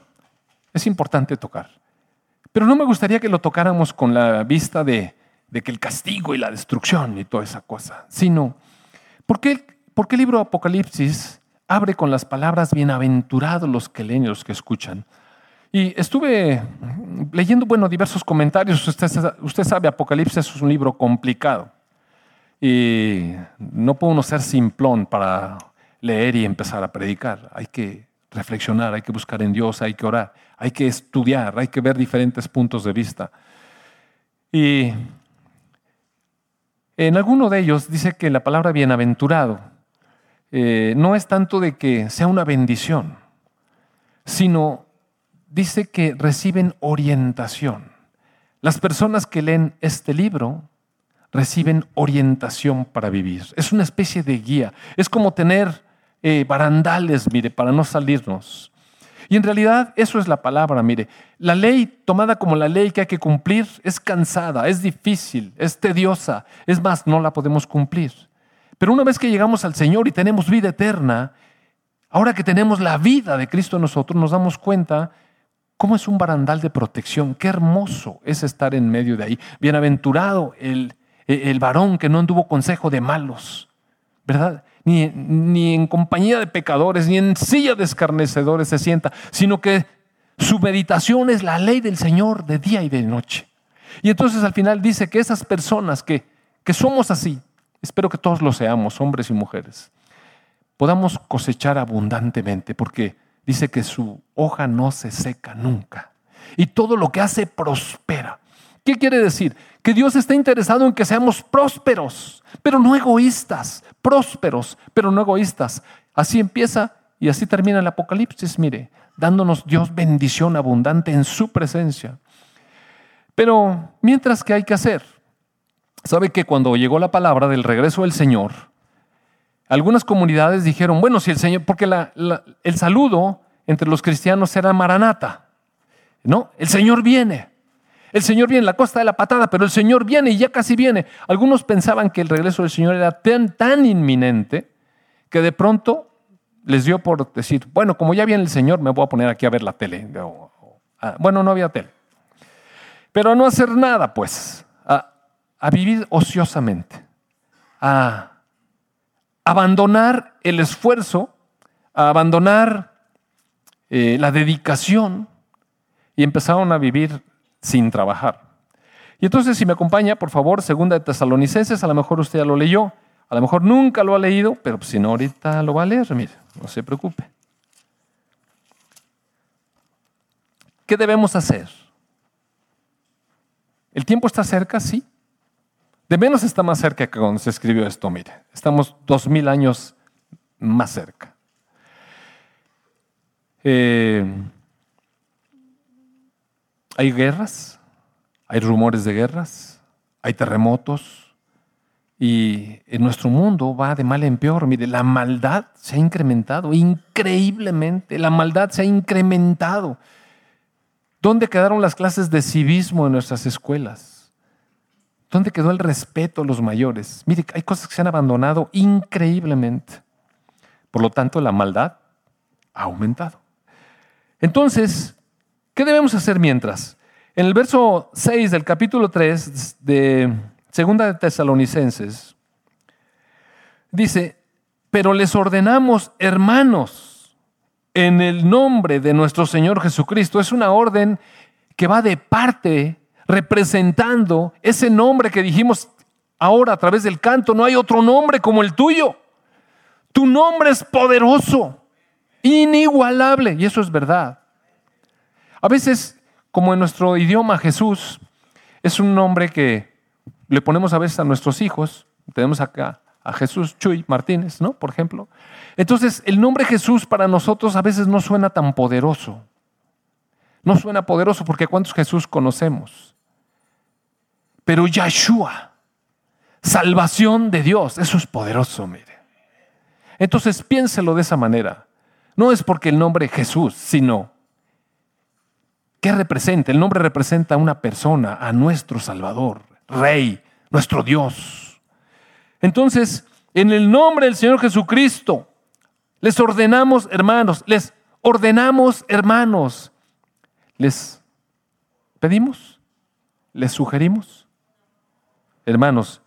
Es importante tocar. Pero no me gustaría que lo tocáramos con la vista de, que el castigo y la destrucción y toda esa cosa, sino, ¿por qué, el libro Apocalipsis abre con las palabras bienaventurados los que leen los que escuchan? Y estuve leyendo, bueno, diversos comentarios. Usted, usted sabe, Apocalipsis es un libro complicado. Y no puede ser simplón para leer y empezar a predicar. Hay que reflexionar, hay que buscar en Dios, hay que orar, hay que estudiar, hay que ver diferentes puntos de vista. Y en alguno de ellos dice que la palabra bienaventurado eh, no es tanto de que sea una bendición, sino dice que reciben orientación. Las personas que leen este libro reciben orientación para vivir. Es una especie de guía. Es como tener eh, barandales, mire, para no salirnos. Y en realidad eso es la palabra, mire. La ley tomada como la ley que hay que cumplir es cansada, es difícil, es tediosa. Es más, no la podemos cumplir. Pero una vez que llegamos al Señor y tenemos vida eterna, ahora que tenemos la vida de Cristo en nosotros, nos damos cuenta cómo es un barandal de protección. Qué hermoso es estar en medio de ahí. Bienaventurado el el varón que no anduvo consejo de malos, ¿verdad? Ni, ni en compañía de pecadores, ni en silla de escarnecedores se sienta, sino que su meditación es la ley del Señor de día y de noche. Y entonces al final dice que esas personas que, que somos así, espero que todos lo seamos, hombres y mujeres, podamos cosechar abundantemente, porque dice que su hoja no se seca nunca. Y todo lo que hace prospera. ¿Qué quiere decir? Que Dios está interesado en que seamos prósperos, pero no egoístas, prósperos, pero no egoístas. Así empieza y así termina el Apocalipsis, mire, dándonos Dios bendición abundante en su presencia. Pero mientras que hay que hacer, sabe que cuando llegó la palabra del regreso del Señor, algunas comunidades dijeron, bueno, si el Señor, porque el saludo entre los cristianos era Maranata, ¿no? El Señor viene. El Señor viene, la costa de la patada, pero el Señor viene y ya casi viene. Algunos pensaban que el regreso del Señor era tan, inminente que de pronto les dio por decir, bueno, como ya viene el Señor, me voy a poner aquí a ver la tele. Bueno, no había tele. Pero no hacer nada, pues, a, vivir ociosamente, a abandonar el esfuerzo, a abandonar eh, la dedicación y empezaron a vivir sin trabajar. Y entonces, si me acompaña, por favor, segunda de Tesalonicenses, a lo mejor usted ya lo leyó, a lo mejor nunca lo ha leído, pero si no, ahorita lo va a leer, mire, no se preocupe. ¿Qué debemos hacer? ¿El tiempo está cerca? Sí. De menos está más cerca que cuando se escribió esto, mire. Estamos dos mil años más cerca. Eh, hay guerras, hay rumores de guerras, hay terremotos y en nuestro mundo va de mal en peor. Mire, la maldad se ha incrementado increíblemente, la maldad se ha incrementado. ¿Dónde quedaron las clases de civismo en nuestras escuelas? ¿Dónde quedó el respeto a los mayores? Mire, hay cosas que se han abandonado increíblemente. Por lo tanto, la maldad ha aumentado. Entonces, ¿Qué debemos hacer mientras? En el verso 6 del capítulo 3 de Segunda de Tesalonicenses, dice, pero les ordenamos, hermanos, en el nombre de nuestro Señor Jesucristo. Es una orden que va de parte representando ese nombre que dijimos ahora a través del canto. No hay otro nombre como el tuyo. Tu nombre es poderoso, inigualable, y eso es verdad. A veces, como en nuestro idioma Jesús, es un nombre que le ponemos a veces a nuestros hijos. Tenemos acá a Jesús Chuy Martínez, ¿no? Por ejemplo. Entonces, el nombre Jesús para nosotros a veces no suena tan poderoso. No suena poderoso porque ¿cuántos Jesús conocemos? Pero Yahshua, salvación de Dios, eso es poderoso, mire. Entonces piénselo de esa manera. No es porque el nombre Jesús, sino ¿Qué representa? El nombre representa a una persona, a nuestro Salvador, Rey, nuestro Dios. Entonces, en el nombre del Señor Jesucristo, les ordenamos, hermanos, les ordenamos, hermanos, les pedimos, les sugerimos, hermanos,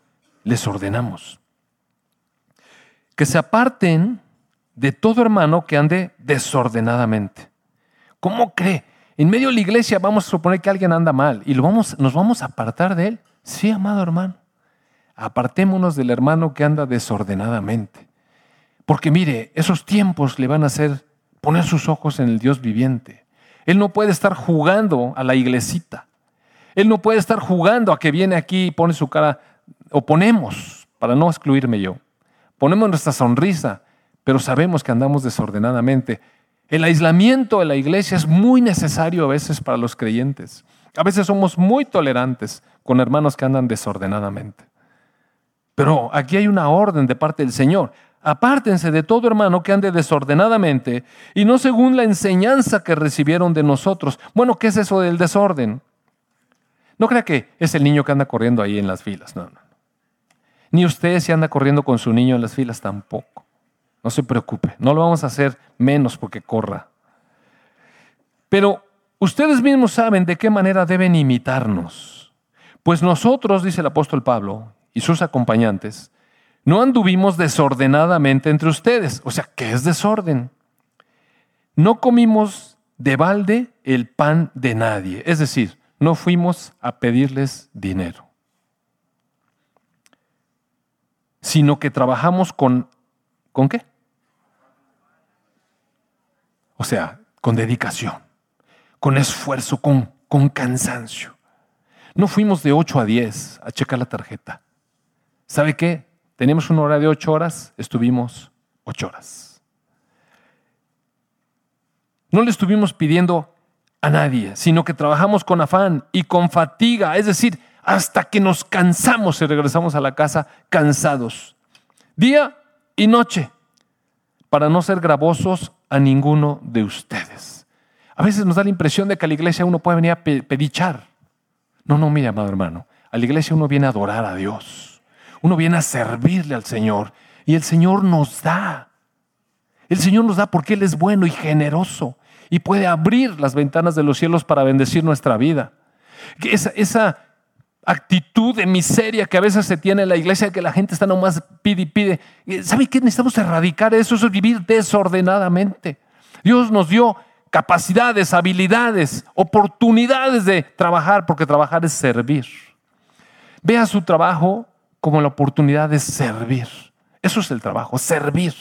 les ordenamos que se aparten de todo hermano que ande desordenadamente. ¿Cómo cree? En medio de la iglesia vamos a suponer que alguien anda mal y lo vamos, nos vamos a apartar de él. Sí, amado hermano. Apartémonos del hermano que anda desordenadamente. Porque mire, esos tiempos le van a hacer poner sus ojos en el Dios viviente. Él no puede estar jugando a la iglesita. Él no puede estar jugando a que viene aquí y pone su cara. O ponemos, para no excluirme yo, ponemos nuestra sonrisa, pero sabemos que andamos desordenadamente. El aislamiento de la iglesia es muy necesario a veces para los creyentes. A veces somos muy tolerantes con hermanos que andan desordenadamente. Pero aquí hay una orden de parte del Señor. Apártense de todo hermano que ande desordenadamente y no según la enseñanza que recibieron de nosotros. Bueno, ¿qué es eso del desorden? No crea que es el niño que anda corriendo ahí en las filas. No, no. Ni usted se anda corriendo con su niño en las filas tampoco. No se preocupe, no lo vamos a hacer menos porque corra. Pero ustedes mismos saben de qué manera deben imitarnos. Pues nosotros, dice el apóstol Pablo, y sus acompañantes, no anduvimos desordenadamente entre ustedes. O sea, ¿qué es desorden? No comimos de balde el pan de nadie. Es decir, no fuimos a pedirles dinero. Sino que trabajamos con... ¿Con qué? O sea, con dedicación, con esfuerzo, con, con cansancio. No fuimos de 8 a 10 a checar la tarjeta. ¿Sabe qué? Teníamos una hora de 8 horas, estuvimos 8 horas. No le estuvimos pidiendo a nadie, sino que trabajamos con afán y con fatiga, es decir, hasta que nos cansamos y regresamos a la casa cansados, día y noche, para no ser gravosos a ninguno de ustedes. A veces nos da la impresión de que a la iglesia uno puede venir a pedichar. No, no, mira, amado hermano, a la iglesia uno viene a adorar a Dios, uno viene a servirle al Señor y el Señor nos da. El Señor nos da porque Él es bueno y generoso y puede abrir las ventanas de los cielos para bendecir nuestra vida. Esa, esa actitud de miseria que a veces se tiene en la iglesia, que la gente está nomás pide y pide. ¿Sabe qué? Necesitamos erradicar eso, eso es vivir desordenadamente. Dios nos dio capacidades, habilidades, oportunidades de trabajar, porque trabajar es servir. Vea su trabajo como la oportunidad de servir. Eso es el trabajo, servir,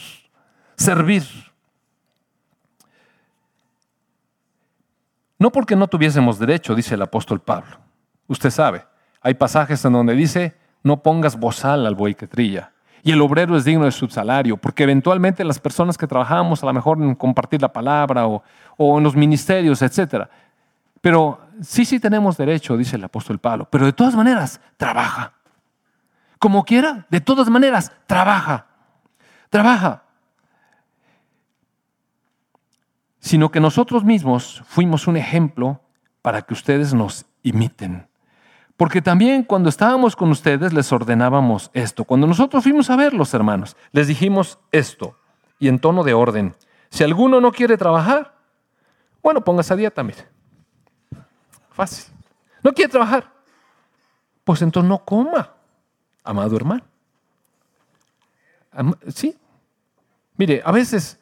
servir. No porque no tuviésemos derecho, dice el apóstol Pablo. Usted sabe, hay pasajes en donde dice, no pongas bozal al buey que trilla. Y el obrero es digno de su salario, porque eventualmente las personas que trabajamos, a lo mejor en compartir la palabra o, o en los ministerios, etc. Pero sí, sí tenemos derecho, dice el apóstol Pablo, pero de todas maneras, trabaja. Como quiera, de todas maneras, trabaja. Trabaja. Sino que nosotros mismos fuimos un ejemplo para que ustedes nos imiten. Porque también cuando estábamos con ustedes les ordenábamos esto. Cuando nosotros fuimos a verlos, hermanos, les dijimos esto, y en tono de orden. Si alguno no quiere trabajar, bueno, póngase a dieta, mire. Fácil. ¿No quiere trabajar? Pues entonces no coma, amado hermano. Sí. Mire, a veces,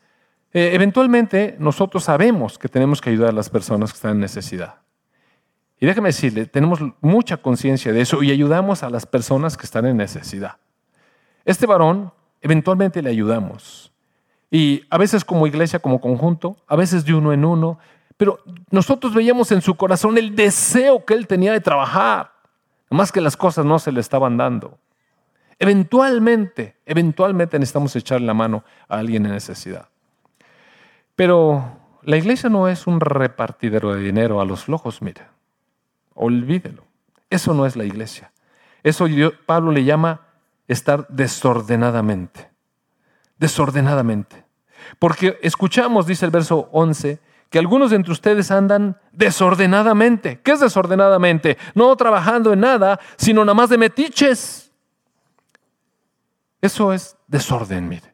eh, eventualmente, nosotros sabemos que tenemos que ayudar a las personas que están en necesidad. Y déjeme decirle, tenemos mucha conciencia de eso y ayudamos a las personas que están en necesidad. Este varón, eventualmente le ayudamos. Y a veces como iglesia, como conjunto, a veces de uno en uno, pero nosotros veíamos en su corazón el deseo que él tenía de trabajar, más que las cosas no se le estaban dando. Eventualmente, eventualmente necesitamos echarle la mano a alguien en necesidad. Pero la iglesia no es un repartidero de dinero a los flojos, mire. Olvídelo. Eso no es la iglesia. Eso Pablo le llama estar desordenadamente. Desordenadamente. Porque escuchamos, dice el verso 11, que algunos de entre ustedes andan desordenadamente. ¿Qué es desordenadamente? No trabajando en nada, sino nada más de metiches. Eso es desorden, mire.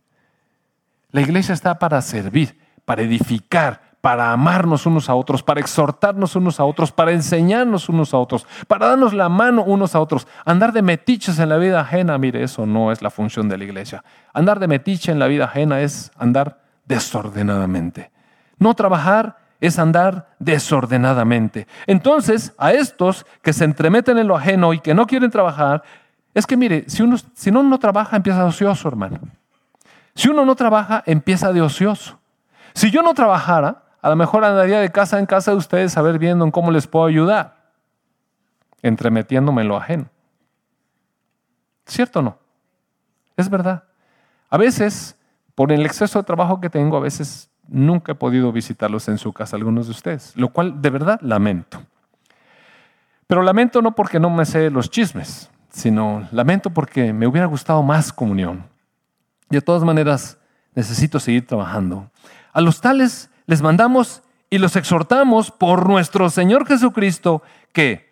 La iglesia está para servir, para edificar, para amarnos unos a otros, para exhortarnos unos a otros, para enseñarnos unos a otros, para darnos la mano unos a otros. Andar de metiches en la vida ajena, mire, eso no es la función de la iglesia. Andar de metiche en la vida ajena es andar desordenadamente. No trabajar es andar desordenadamente. Entonces, a estos que se entremeten en lo ajeno y que no quieren trabajar, es que mire, si uno, si uno no trabaja, empieza de ocioso, hermano. Si uno no trabaja, empieza de ocioso. Si yo no trabajara, a lo mejor andaría de casa en casa de ustedes a ver viendo en cómo les puedo ayudar, entremetiéndome en lo ajeno. ¿Cierto o no? Es verdad. A veces, por el exceso de trabajo que tengo, a veces nunca he podido visitarlos en su casa, algunos de ustedes, lo cual de verdad lamento. Pero lamento no porque no me sé los chismes, sino lamento porque me hubiera gustado más comunión. Y de todas maneras, necesito seguir trabajando. A los tales les mandamos y los exhortamos por nuestro Señor Jesucristo que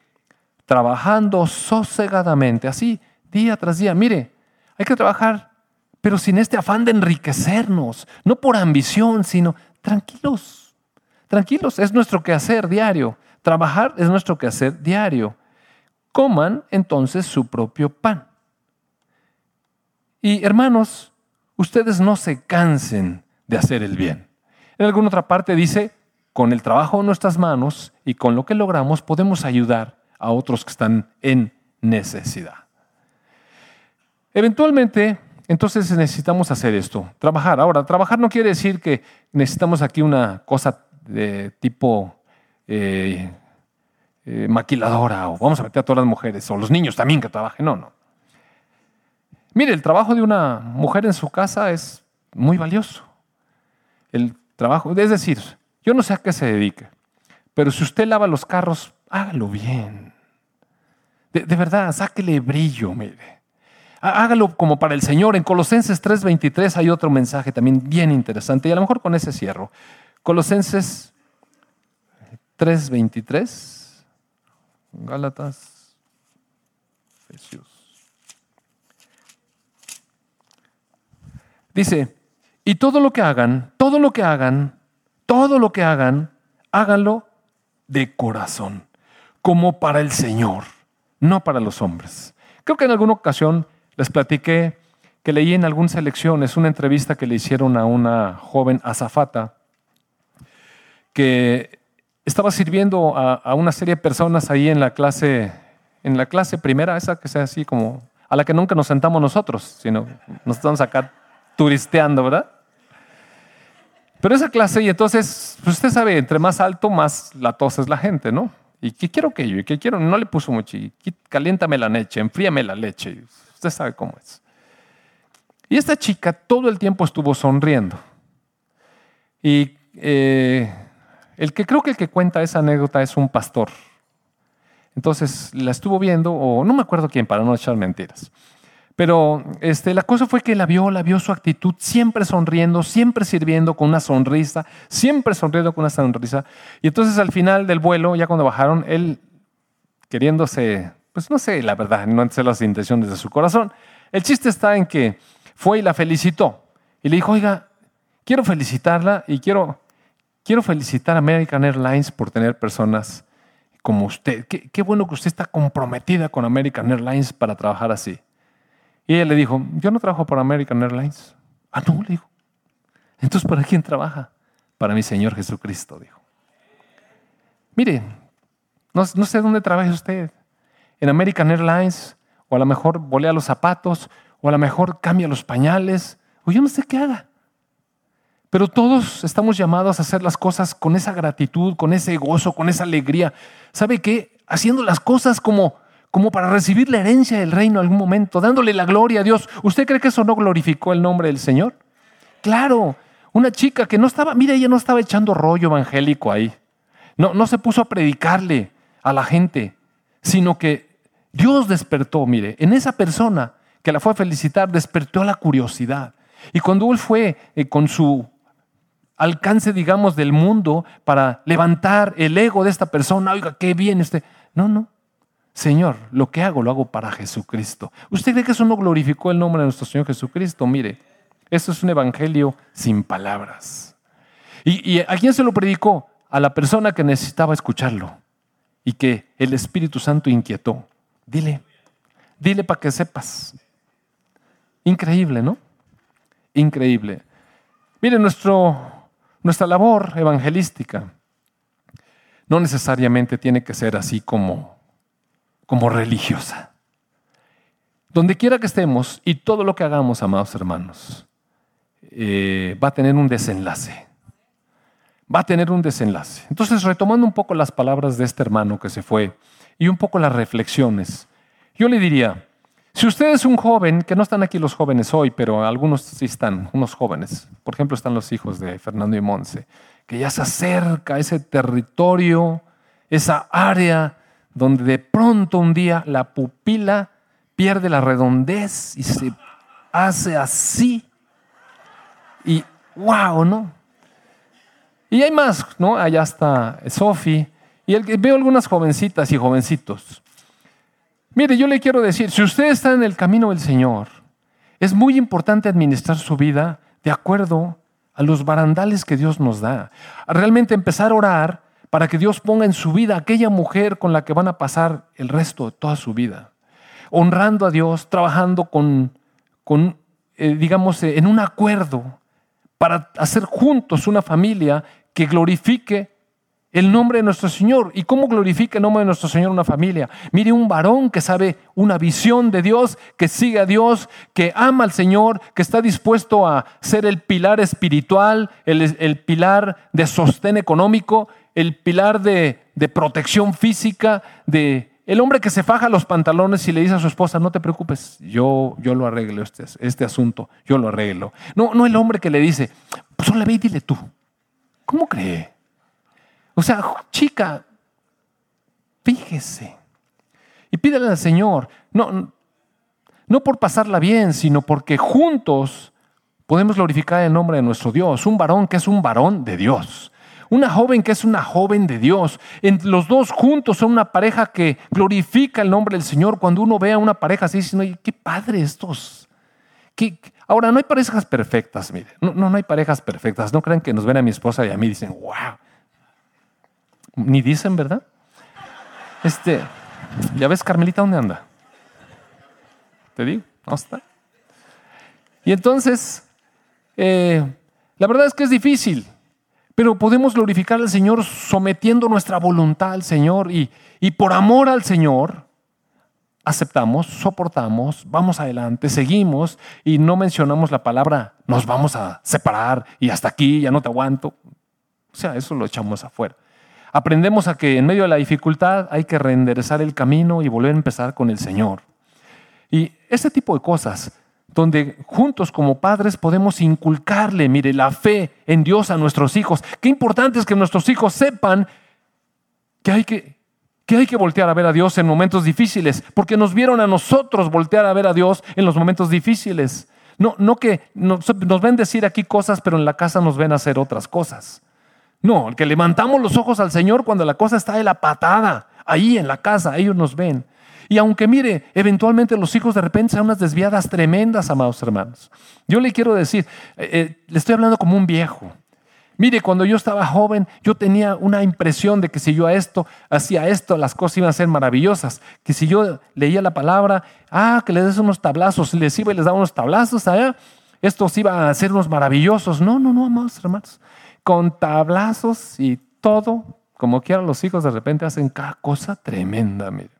trabajando sosegadamente, así día tras día, mire, hay que trabajar, pero sin este afán de enriquecernos, no por ambición, sino tranquilos, tranquilos, es nuestro quehacer diario, trabajar es nuestro quehacer diario. Coman entonces su propio pan Y hermanos, ustedes no se cansen de hacer el bien. En alguna otra parte dice, con el trabajo de nuestras manos y con lo que logramos podemos ayudar a otros que están en necesidad. Eventualmente, entonces necesitamos hacer esto, trabajar. Ahora, trabajar no quiere decir que necesitamos aquí una cosa de tipo eh, eh, maquiladora o vamos a meter a todas las mujeres o los niños también que trabajen. No, no. Mire, el trabajo de una mujer en su casa es muy valioso. El trabajo, es decir, yo no sé a qué se dedique, pero si usted lava los carros, hágalo bien. De, de verdad, sáquele brillo, mire. Hágalo como para el Señor. En Colosenses 3:23 hay otro mensaje también bien interesante y a lo mejor con ese cierro. Colosenses 3:23, Gálatas, Efesios. Dice, y todo lo que hagan, todo lo que hagan, todo lo que hagan, háganlo de corazón, como para el Señor, no para los hombres. Creo que en alguna ocasión les platiqué que leí en algunas elecciones una entrevista que le hicieron a una joven azafata que estaba sirviendo a, una serie de personas ahí en la clase, en la clase primera, esa que sea así como, a la que nunca nos sentamos nosotros, sino nos estamos acá turisteando, ¿verdad? Pero esa clase, y entonces, pues usted sabe, entre más alto, más la tos es la gente, ¿no? ¿Y qué quiero que yo? ¿Y qué quiero? No le puso mucho. Y caliéntame la leche, enfríame la leche. Usted sabe cómo es. Y esta chica todo el tiempo estuvo sonriendo. Y eh, el que creo que el que cuenta esa anécdota es un pastor. Entonces la estuvo viendo, o no me acuerdo quién, para no echar mentiras. Pero este, la cosa fue que la vio, la vio su actitud, siempre sonriendo, siempre sirviendo con una sonrisa, siempre sonriendo con una sonrisa. Y entonces al final del vuelo, ya cuando bajaron, él queriéndose, pues no sé, la verdad, no sé las intenciones de su corazón. El chiste está en que fue y la felicitó. Y le dijo, oiga, quiero felicitarla y quiero Quiero felicitar a American Airlines por tener personas como usted. Qué, bueno que usted está comprometida con American Airlines para trabajar así. Y ella le dijo, yo no trabajo para American Airlines. Ah, no, le dijo. Entonces, ¿para quién trabaja? Para mi Señor Jesucristo, dijo. Mire, no, sé dónde trabaja usted. En American Airlines, o a lo mejor volea los zapatos, o a lo mejor cambia los pañales, o yo no sé qué haga. Pero todos estamos llamados a hacer las cosas con esa gratitud, con ese gozo, con esa alegría. ¿Sabe qué? Haciendo las cosas como, como para recibir la herencia del reino algún momento, dándole la gloria a Dios. ¿Usted cree que eso no glorificó el nombre del Señor? Claro, una chica que no estaba, mire, ella no estaba echando rollo evangélico ahí. No, no se puso a predicarle a la gente, sino que Dios despertó, mire, en esa persona que la fue a felicitar, despertó la curiosidad. Y cuando él fue eh, con su alcance, digamos, del mundo para levantar el ego de esta persona. Oiga, qué bien este. No, no. Señor, lo que hago lo hago para Jesucristo. ¿Usted cree que eso no glorificó el nombre de nuestro Señor Jesucristo? Mire, esto es un evangelio sin palabras. ¿Y, a quién se lo predicó? A la persona que necesitaba escucharlo y que el Espíritu Santo inquietó. Dile, dile para que sepas. Increíble, ¿no? Increíble. Mire, nuestra labor evangelística no necesariamente tiene que ser así como, como religiosa. Donde quiera que estemos y todo lo que hagamos, amados hermanos, eh, va a tener un desenlace. Va a tener un desenlace. Entonces, retomando un poco las palabras de este hermano que se fue y un poco las reflexiones, yo le diría, si usted es un joven, que no están aquí los jóvenes hoy, pero algunos sí están, unos jóvenes, por ejemplo están los hijos de Fernando y Monse, que ya se acerca a ese territorio, esa área donde de pronto un día la pupila pierde la redondez y se hace así. Y wow, ¿no? Y hay más, ¿no? Allá está Sofi. Y veo algunas jovencitas y jovencitos Mire, yo le quiero decir, si usted está en el camino del Señor, es muy importante administrar su vida de acuerdo a los barandales que Dios nos da. realmente empezar a orar para que Dios ponga en su vida aquella mujer con la que van a pasar el resto de toda su vida. Honrando a Dios, trabajando con, eh, digamos, eh, en un acuerdo para hacer juntos una familia que glorifique el nombre de nuestro Señor. ¿Y cómo glorifica el nombre de nuestro Señor una familia? Mire, un varón que sabe una visión de Dios, que sigue a Dios, que ama al Señor, que está dispuesto a ser el pilar espiritual, el, pilar de sostén económico, el pilar de, protección física, de el hombre que se faja los pantalones y le dice a su esposa, no te preocupes, yo, yo lo arreglo este, este asunto, yo lo arreglo. No, no el hombre que le dice, pues solo ve y dile tú. ¿Cómo cree? O sea, chica, fíjese. Y pídele al Señor, no, no por pasarla bien, sino porque juntos podemos glorificar el nombre de nuestro Dios. Un varón que es un varón de Dios. Una joven que es una joven de Dios. los dos juntos son una pareja que glorifica el nombre del Señor. Cuando uno ve a una pareja así, dice, qué padre estos. Ahora, no hay parejas perfectas, mire. No, no, hay parejas perfectas. No crean que nos ven a mi esposa y a mí dicen, wow, ni dicen, ¿verdad? Este, ya ves, Carmelita, ¿dónde anda? Te digo, ¿no está? Y entonces, eh, la verdad es que es difícil, pero podemos glorificar al Señor sometiendo nuestra voluntad al Señor y, y por amor al Señor aceptamos, soportamos, vamos adelante, seguimos y no mencionamos la palabra nos vamos a separar y hasta aquí ya no te aguanto. O sea, eso lo echamos afuera. Aprendemos a que en medio de la dificultad hay que reenderezar el camino y volver a empezar con el Señor. Y ese tipo de cosas, donde juntos como padres podemos inculcarle, mire, la fe en Dios a nuestros hijos. Qué importante es que nuestros hijos sepan que hay que, que hay que voltear a ver a Dios en momentos difíciles, porque nos vieron a nosotros voltear a ver a Dios en los momentos difíciles. No, no que nos, nos ven decir aquí cosas, pero en la casa nos ven hacer otras cosas. No, el que levantamos los ojos al Señor cuando la cosa está de la patada, ahí en la casa, ellos nos ven. Y aunque mire, eventualmente los hijos de repente sean unas desviadas tremendas, amados hermanos. Yo le quiero decir, eh, eh, le estoy hablando como un viejo. Mire, cuando yo estaba joven, yo tenía una impresión de que si yo a esto, hacía esto, las cosas iban a ser maravillosas. Que si yo leía la palabra, ah, que les des unos tablazos, les iba y les daba unos tablazos allá, estos iban a ser unos maravillosos. No, no, no, amados hermanos con tablazos y todo, como quieran los hijos de repente hacen cada cosa tremenda, mire.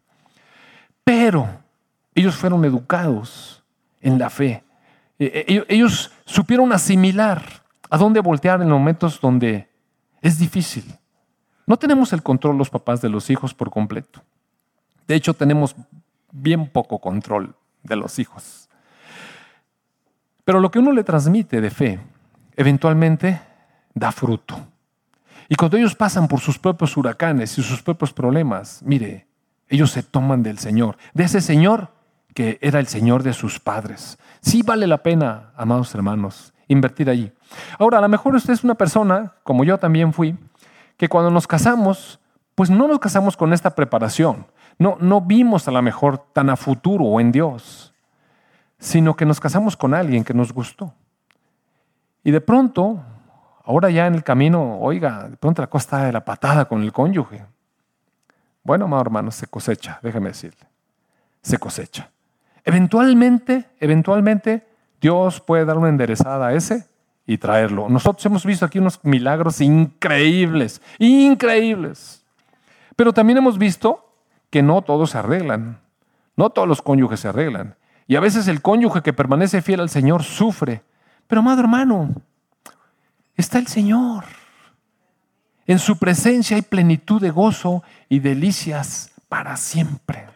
Pero ellos fueron educados en la fe. E, e, ellos supieron asimilar a dónde voltear en momentos donde es difícil. No tenemos el control los papás de los hijos por completo. De hecho, tenemos bien poco control de los hijos. Pero lo que uno le transmite de fe, eventualmente da fruto. Y cuando ellos pasan por sus propios huracanes y sus propios problemas, mire, ellos se toman del Señor, de ese Señor que era el Señor de sus padres. Sí vale la pena, amados hermanos, invertir allí. Ahora, a lo mejor usted es una persona, como yo también fui, que cuando nos casamos, pues no nos casamos con esta preparación. No, no vimos a lo mejor tan a futuro o en Dios, sino que nos casamos con alguien que nos gustó. Y de pronto Ahora ya en el camino, oiga, de pronto la cosa está de la patada con el cónyuge. Bueno, amado hermano, se cosecha, déjeme decirle. Se cosecha. Eventualmente, eventualmente, Dios puede dar una enderezada a ese y traerlo. Nosotros hemos visto aquí unos milagros increíbles, increíbles. Pero también hemos visto que no todos se arreglan. No todos los cónyuges se arreglan. Y a veces el cónyuge que permanece fiel al Señor sufre. Pero, amado hermano, está el Señor. En su presencia hay plenitud de gozo y delicias para siempre.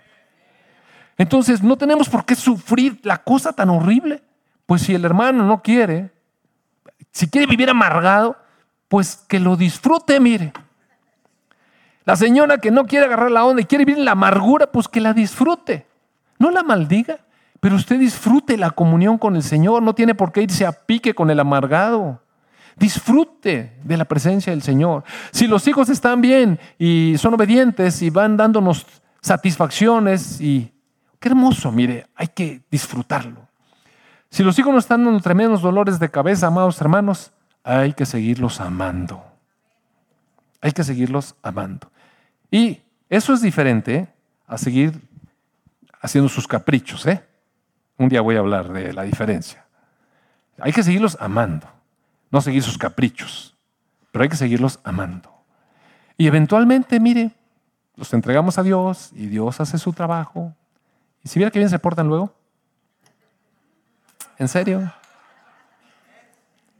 Entonces no tenemos por qué sufrir la cosa tan horrible. Pues si el hermano no quiere, si quiere vivir amargado, pues que lo disfrute, mire. La señora que no quiere agarrar la onda y quiere vivir en la amargura, pues que la disfrute. No la maldiga, pero usted disfrute la comunión con el Señor. No tiene por qué irse a pique con el amargado. Disfrute de la presencia del Señor. Si los hijos están bien y son obedientes y van dándonos satisfacciones y qué hermoso, mire, hay que disfrutarlo. Si los hijos no están dando tremendos dolores de cabeza, amados hermanos, hay que seguirlos amando. Hay que seguirlos amando. Y eso es diferente a seguir haciendo sus caprichos. ¿eh? Un día voy a hablar de la diferencia. Hay que seguirlos amando, no seguir sus caprichos, pero hay que seguirlos amando. Y eventualmente, mire, los entregamos a Dios y Dios hace su trabajo. Y si viera que bien se portan luego. ¿En serio?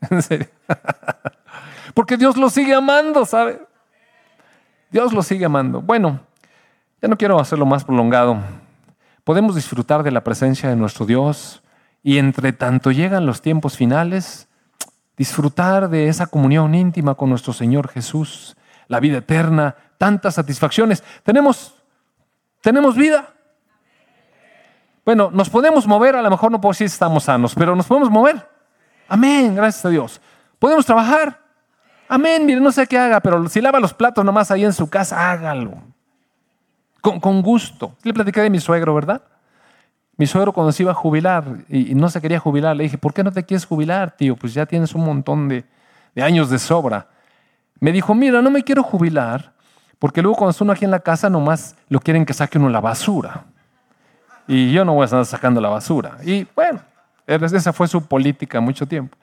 [laughs] ¿En serio? [laughs] Porque Dios los sigue amando, ¿sabe? Dios los sigue amando. Bueno, ya no quiero hacerlo más prolongado. Podemos disfrutar de la presencia de nuestro Dios y entre tanto llegan los tiempos finales, disfrutar de esa comunión íntima con nuestro Señor Jesús, la vida eterna, tantas satisfacciones. Tenemos, tenemos vida. Bueno, nos podemos mover, a lo mejor no puedo decir si estamos sanos, pero nos podemos mover. Amén, gracias a Dios. Podemos trabajar. Amén, mire, no sé qué haga, pero si lava los platos nomás ahí en su casa, hágalo. Con, con gusto. Le platiqué de mi suegro, ¿verdad? Mi suegro cuando se iba a jubilar y, no se quería jubilar, le dije, ¿por qué no te quieres jubilar, tío? Pues ya tienes un montón de, años de sobra. Me dijo, mira, no me quiero jubilar porque luego cuando uno aquí en la casa nomás lo quieren que saque uno la basura. Y yo no voy a estar sacando la basura. Y bueno, esa fue su política mucho tiempo.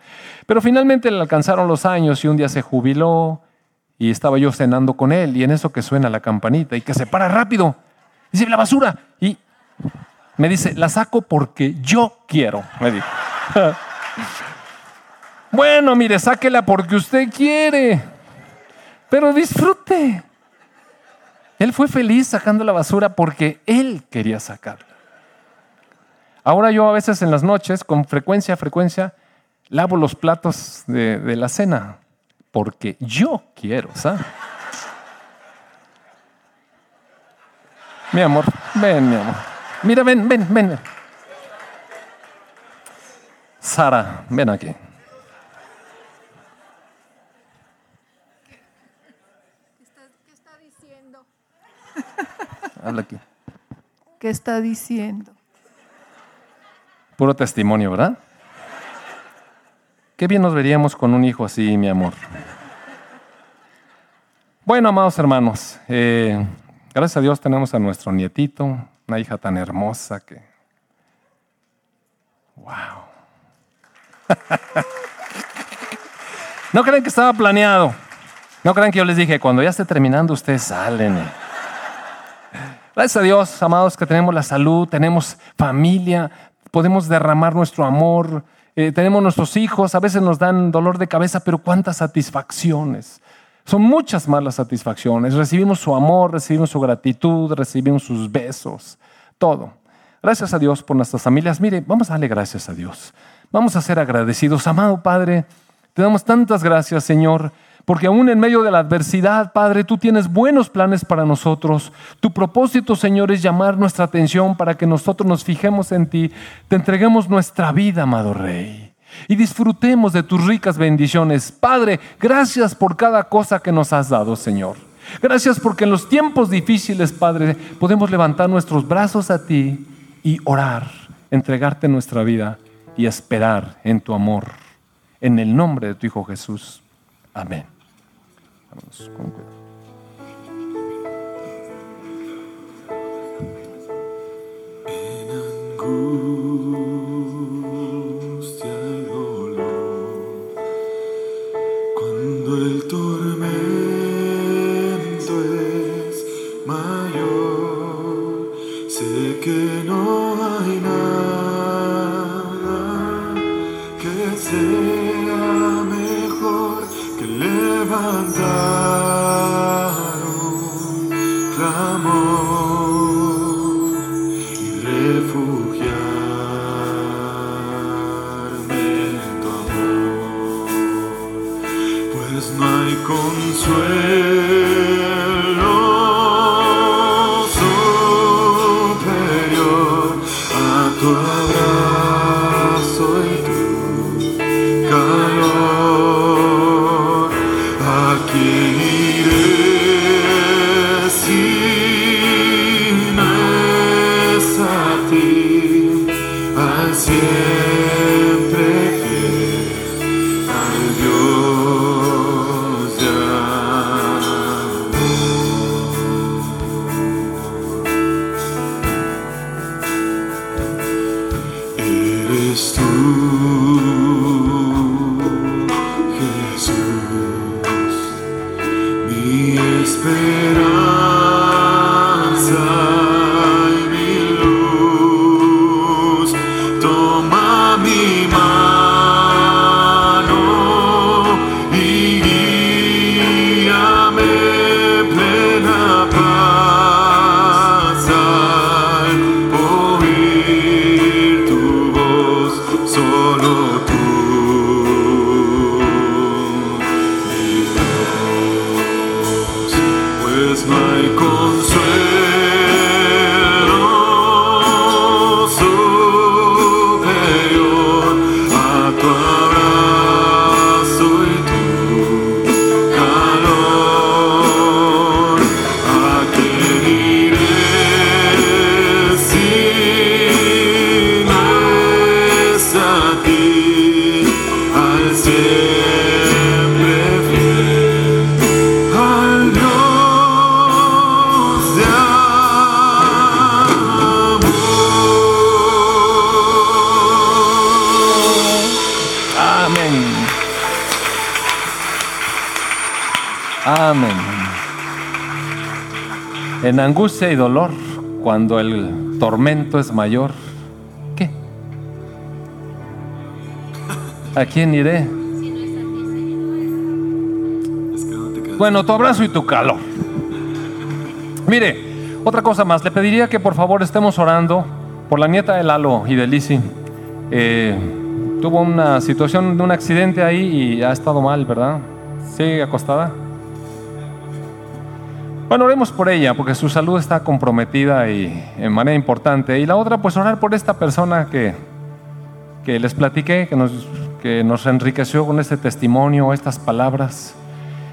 Pero finalmente le alcanzaron los años y un día se jubiló y estaba yo cenando con él y en eso que suena la campanita y que se para rápido. Dice, la basura. Y me dice, la saco porque yo quiero, me dijo. [laughs] bueno, mire, sáquela porque usted quiere, pero disfrute. Él fue feliz sacando la basura porque él quería sacarla. Ahora yo a veces en las noches, con frecuencia, frecuencia, lavo los platos de, de la cena porque yo quiero, ¿sabes? Mi amor, ven, mi amor. Mira, ven, ven, ven. Sara, ven aquí. ¿Qué está diciendo? Habla aquí. ¿Qué está diciendo? Puro testimonio, ¿verdad? Qué bien nos veríamos con un hijo así, mi amor. Bueno, amados hermanos, eh, gracias a Dios tenemos a nuestro nietito, una hija tan hermosa que... ¡Wow! [laughs] no crean que estaba planeado. No crean que yo les dije, cuando ya esté terminando, ustedes salen. Gracias a Dios, amados, que tenemos la salud, tenemos familia, podemos derramar nuestro amor, eh, tenemos nuestros hijos, a veces nos dan dolor de cabeza, pero cuántas satisfacciones. Son muchas más las satisfacciones. Recibimos su amor, recibimos su gratitud, recibimos sus besos, todo. Gracias a Dios por nuestras familias. Mire, vamos a darle gracias a Dios. Vamos a ser agradecidos. Amado Padre, te damos tantas gracias, Señor, porque aún en medio de la adversidad, Padre, tú tienes buenos planes para nosotros. Tu propósito, Señor, es llamar nuestra atención para que nosotros nos fijemos en ti. Te entreguemos nuestra vida, amado Rey y disfrutemos de tus ricas bendiciones. Padre, gracias por cada cosa que nos has dado, Señor. Gracias porque en los tiempos difíciles, Padre, podemos levantar nuestros brazos a ti y orar, entregarte nuestra vida y esperar en tu amor. En el nombre de tu Hijo Jesús. Amén. Quando il tormento. Eres tú. Amén. En angustia y dolor, cuando el tormento es mayor, ¿qué? ¿A quién iré? Bueno, tu abrazo y tu calor. Mire, otra cosa más, le pediría que por favor estemos orando por la nieta de Lalo y de Lisi. Eh, tuvo una situación de un accidente ahí y ha estado mal, ¿verdad? ¿Sigue acostada? Bueno, oremos por ella porque su salud está comprometida y en manera importante. Y la otra, pues orar por esta persona que, que les platiqué, que nos, que nos enriqueció con este testimonio, estas palabras.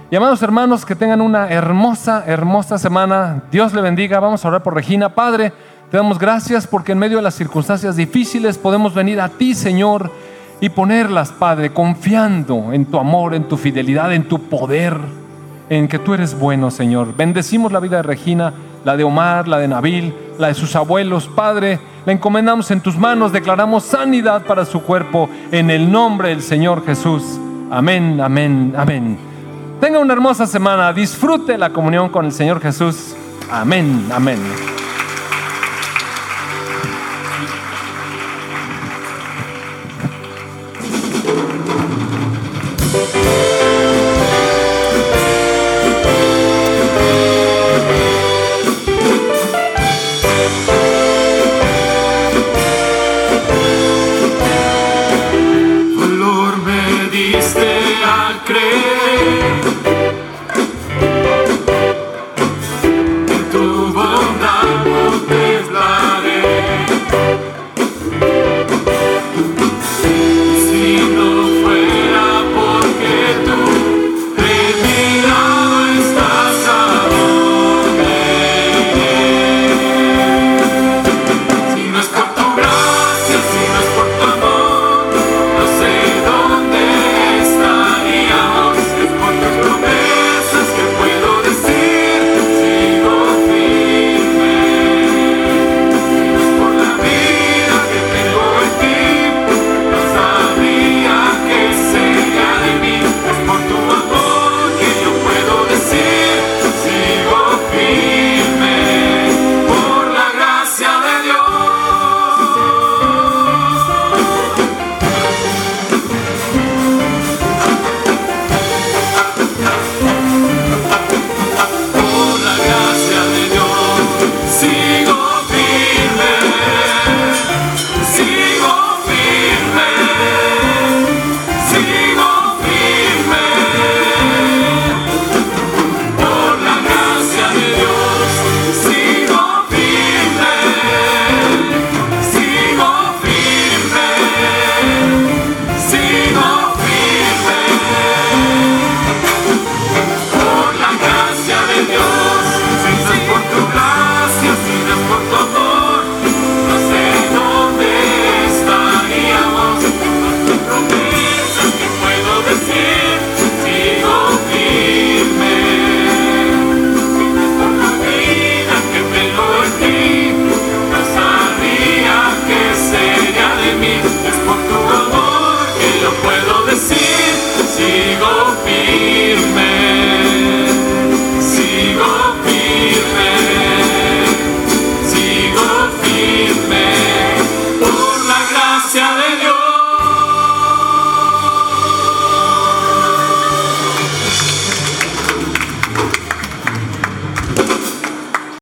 Y amados hermanos, que tengan una hermosa, hermosa semana. Dios le bendiga. Vamos a orar por Regina. Padre, te damos gracias porque en medio de las circunstancias difíciles podemos venir a ti, Señor, y ponerlas, Padre, confiando en tu amor, en tu fidelidad, en tu poder, en que tú eres bueno, Señor. Bendecimos la vida de Regina, la de Omar, la de Nabil, la de sus abuelos. Padre, la encomendamos en tus manos, declaramos sanidad para su cuerpo en el nombre del Señor Jesús. Amén, amén, amén. Tenga una hermosa semana. Disfrute la comunión con el Señor Jesús. Amén, amén.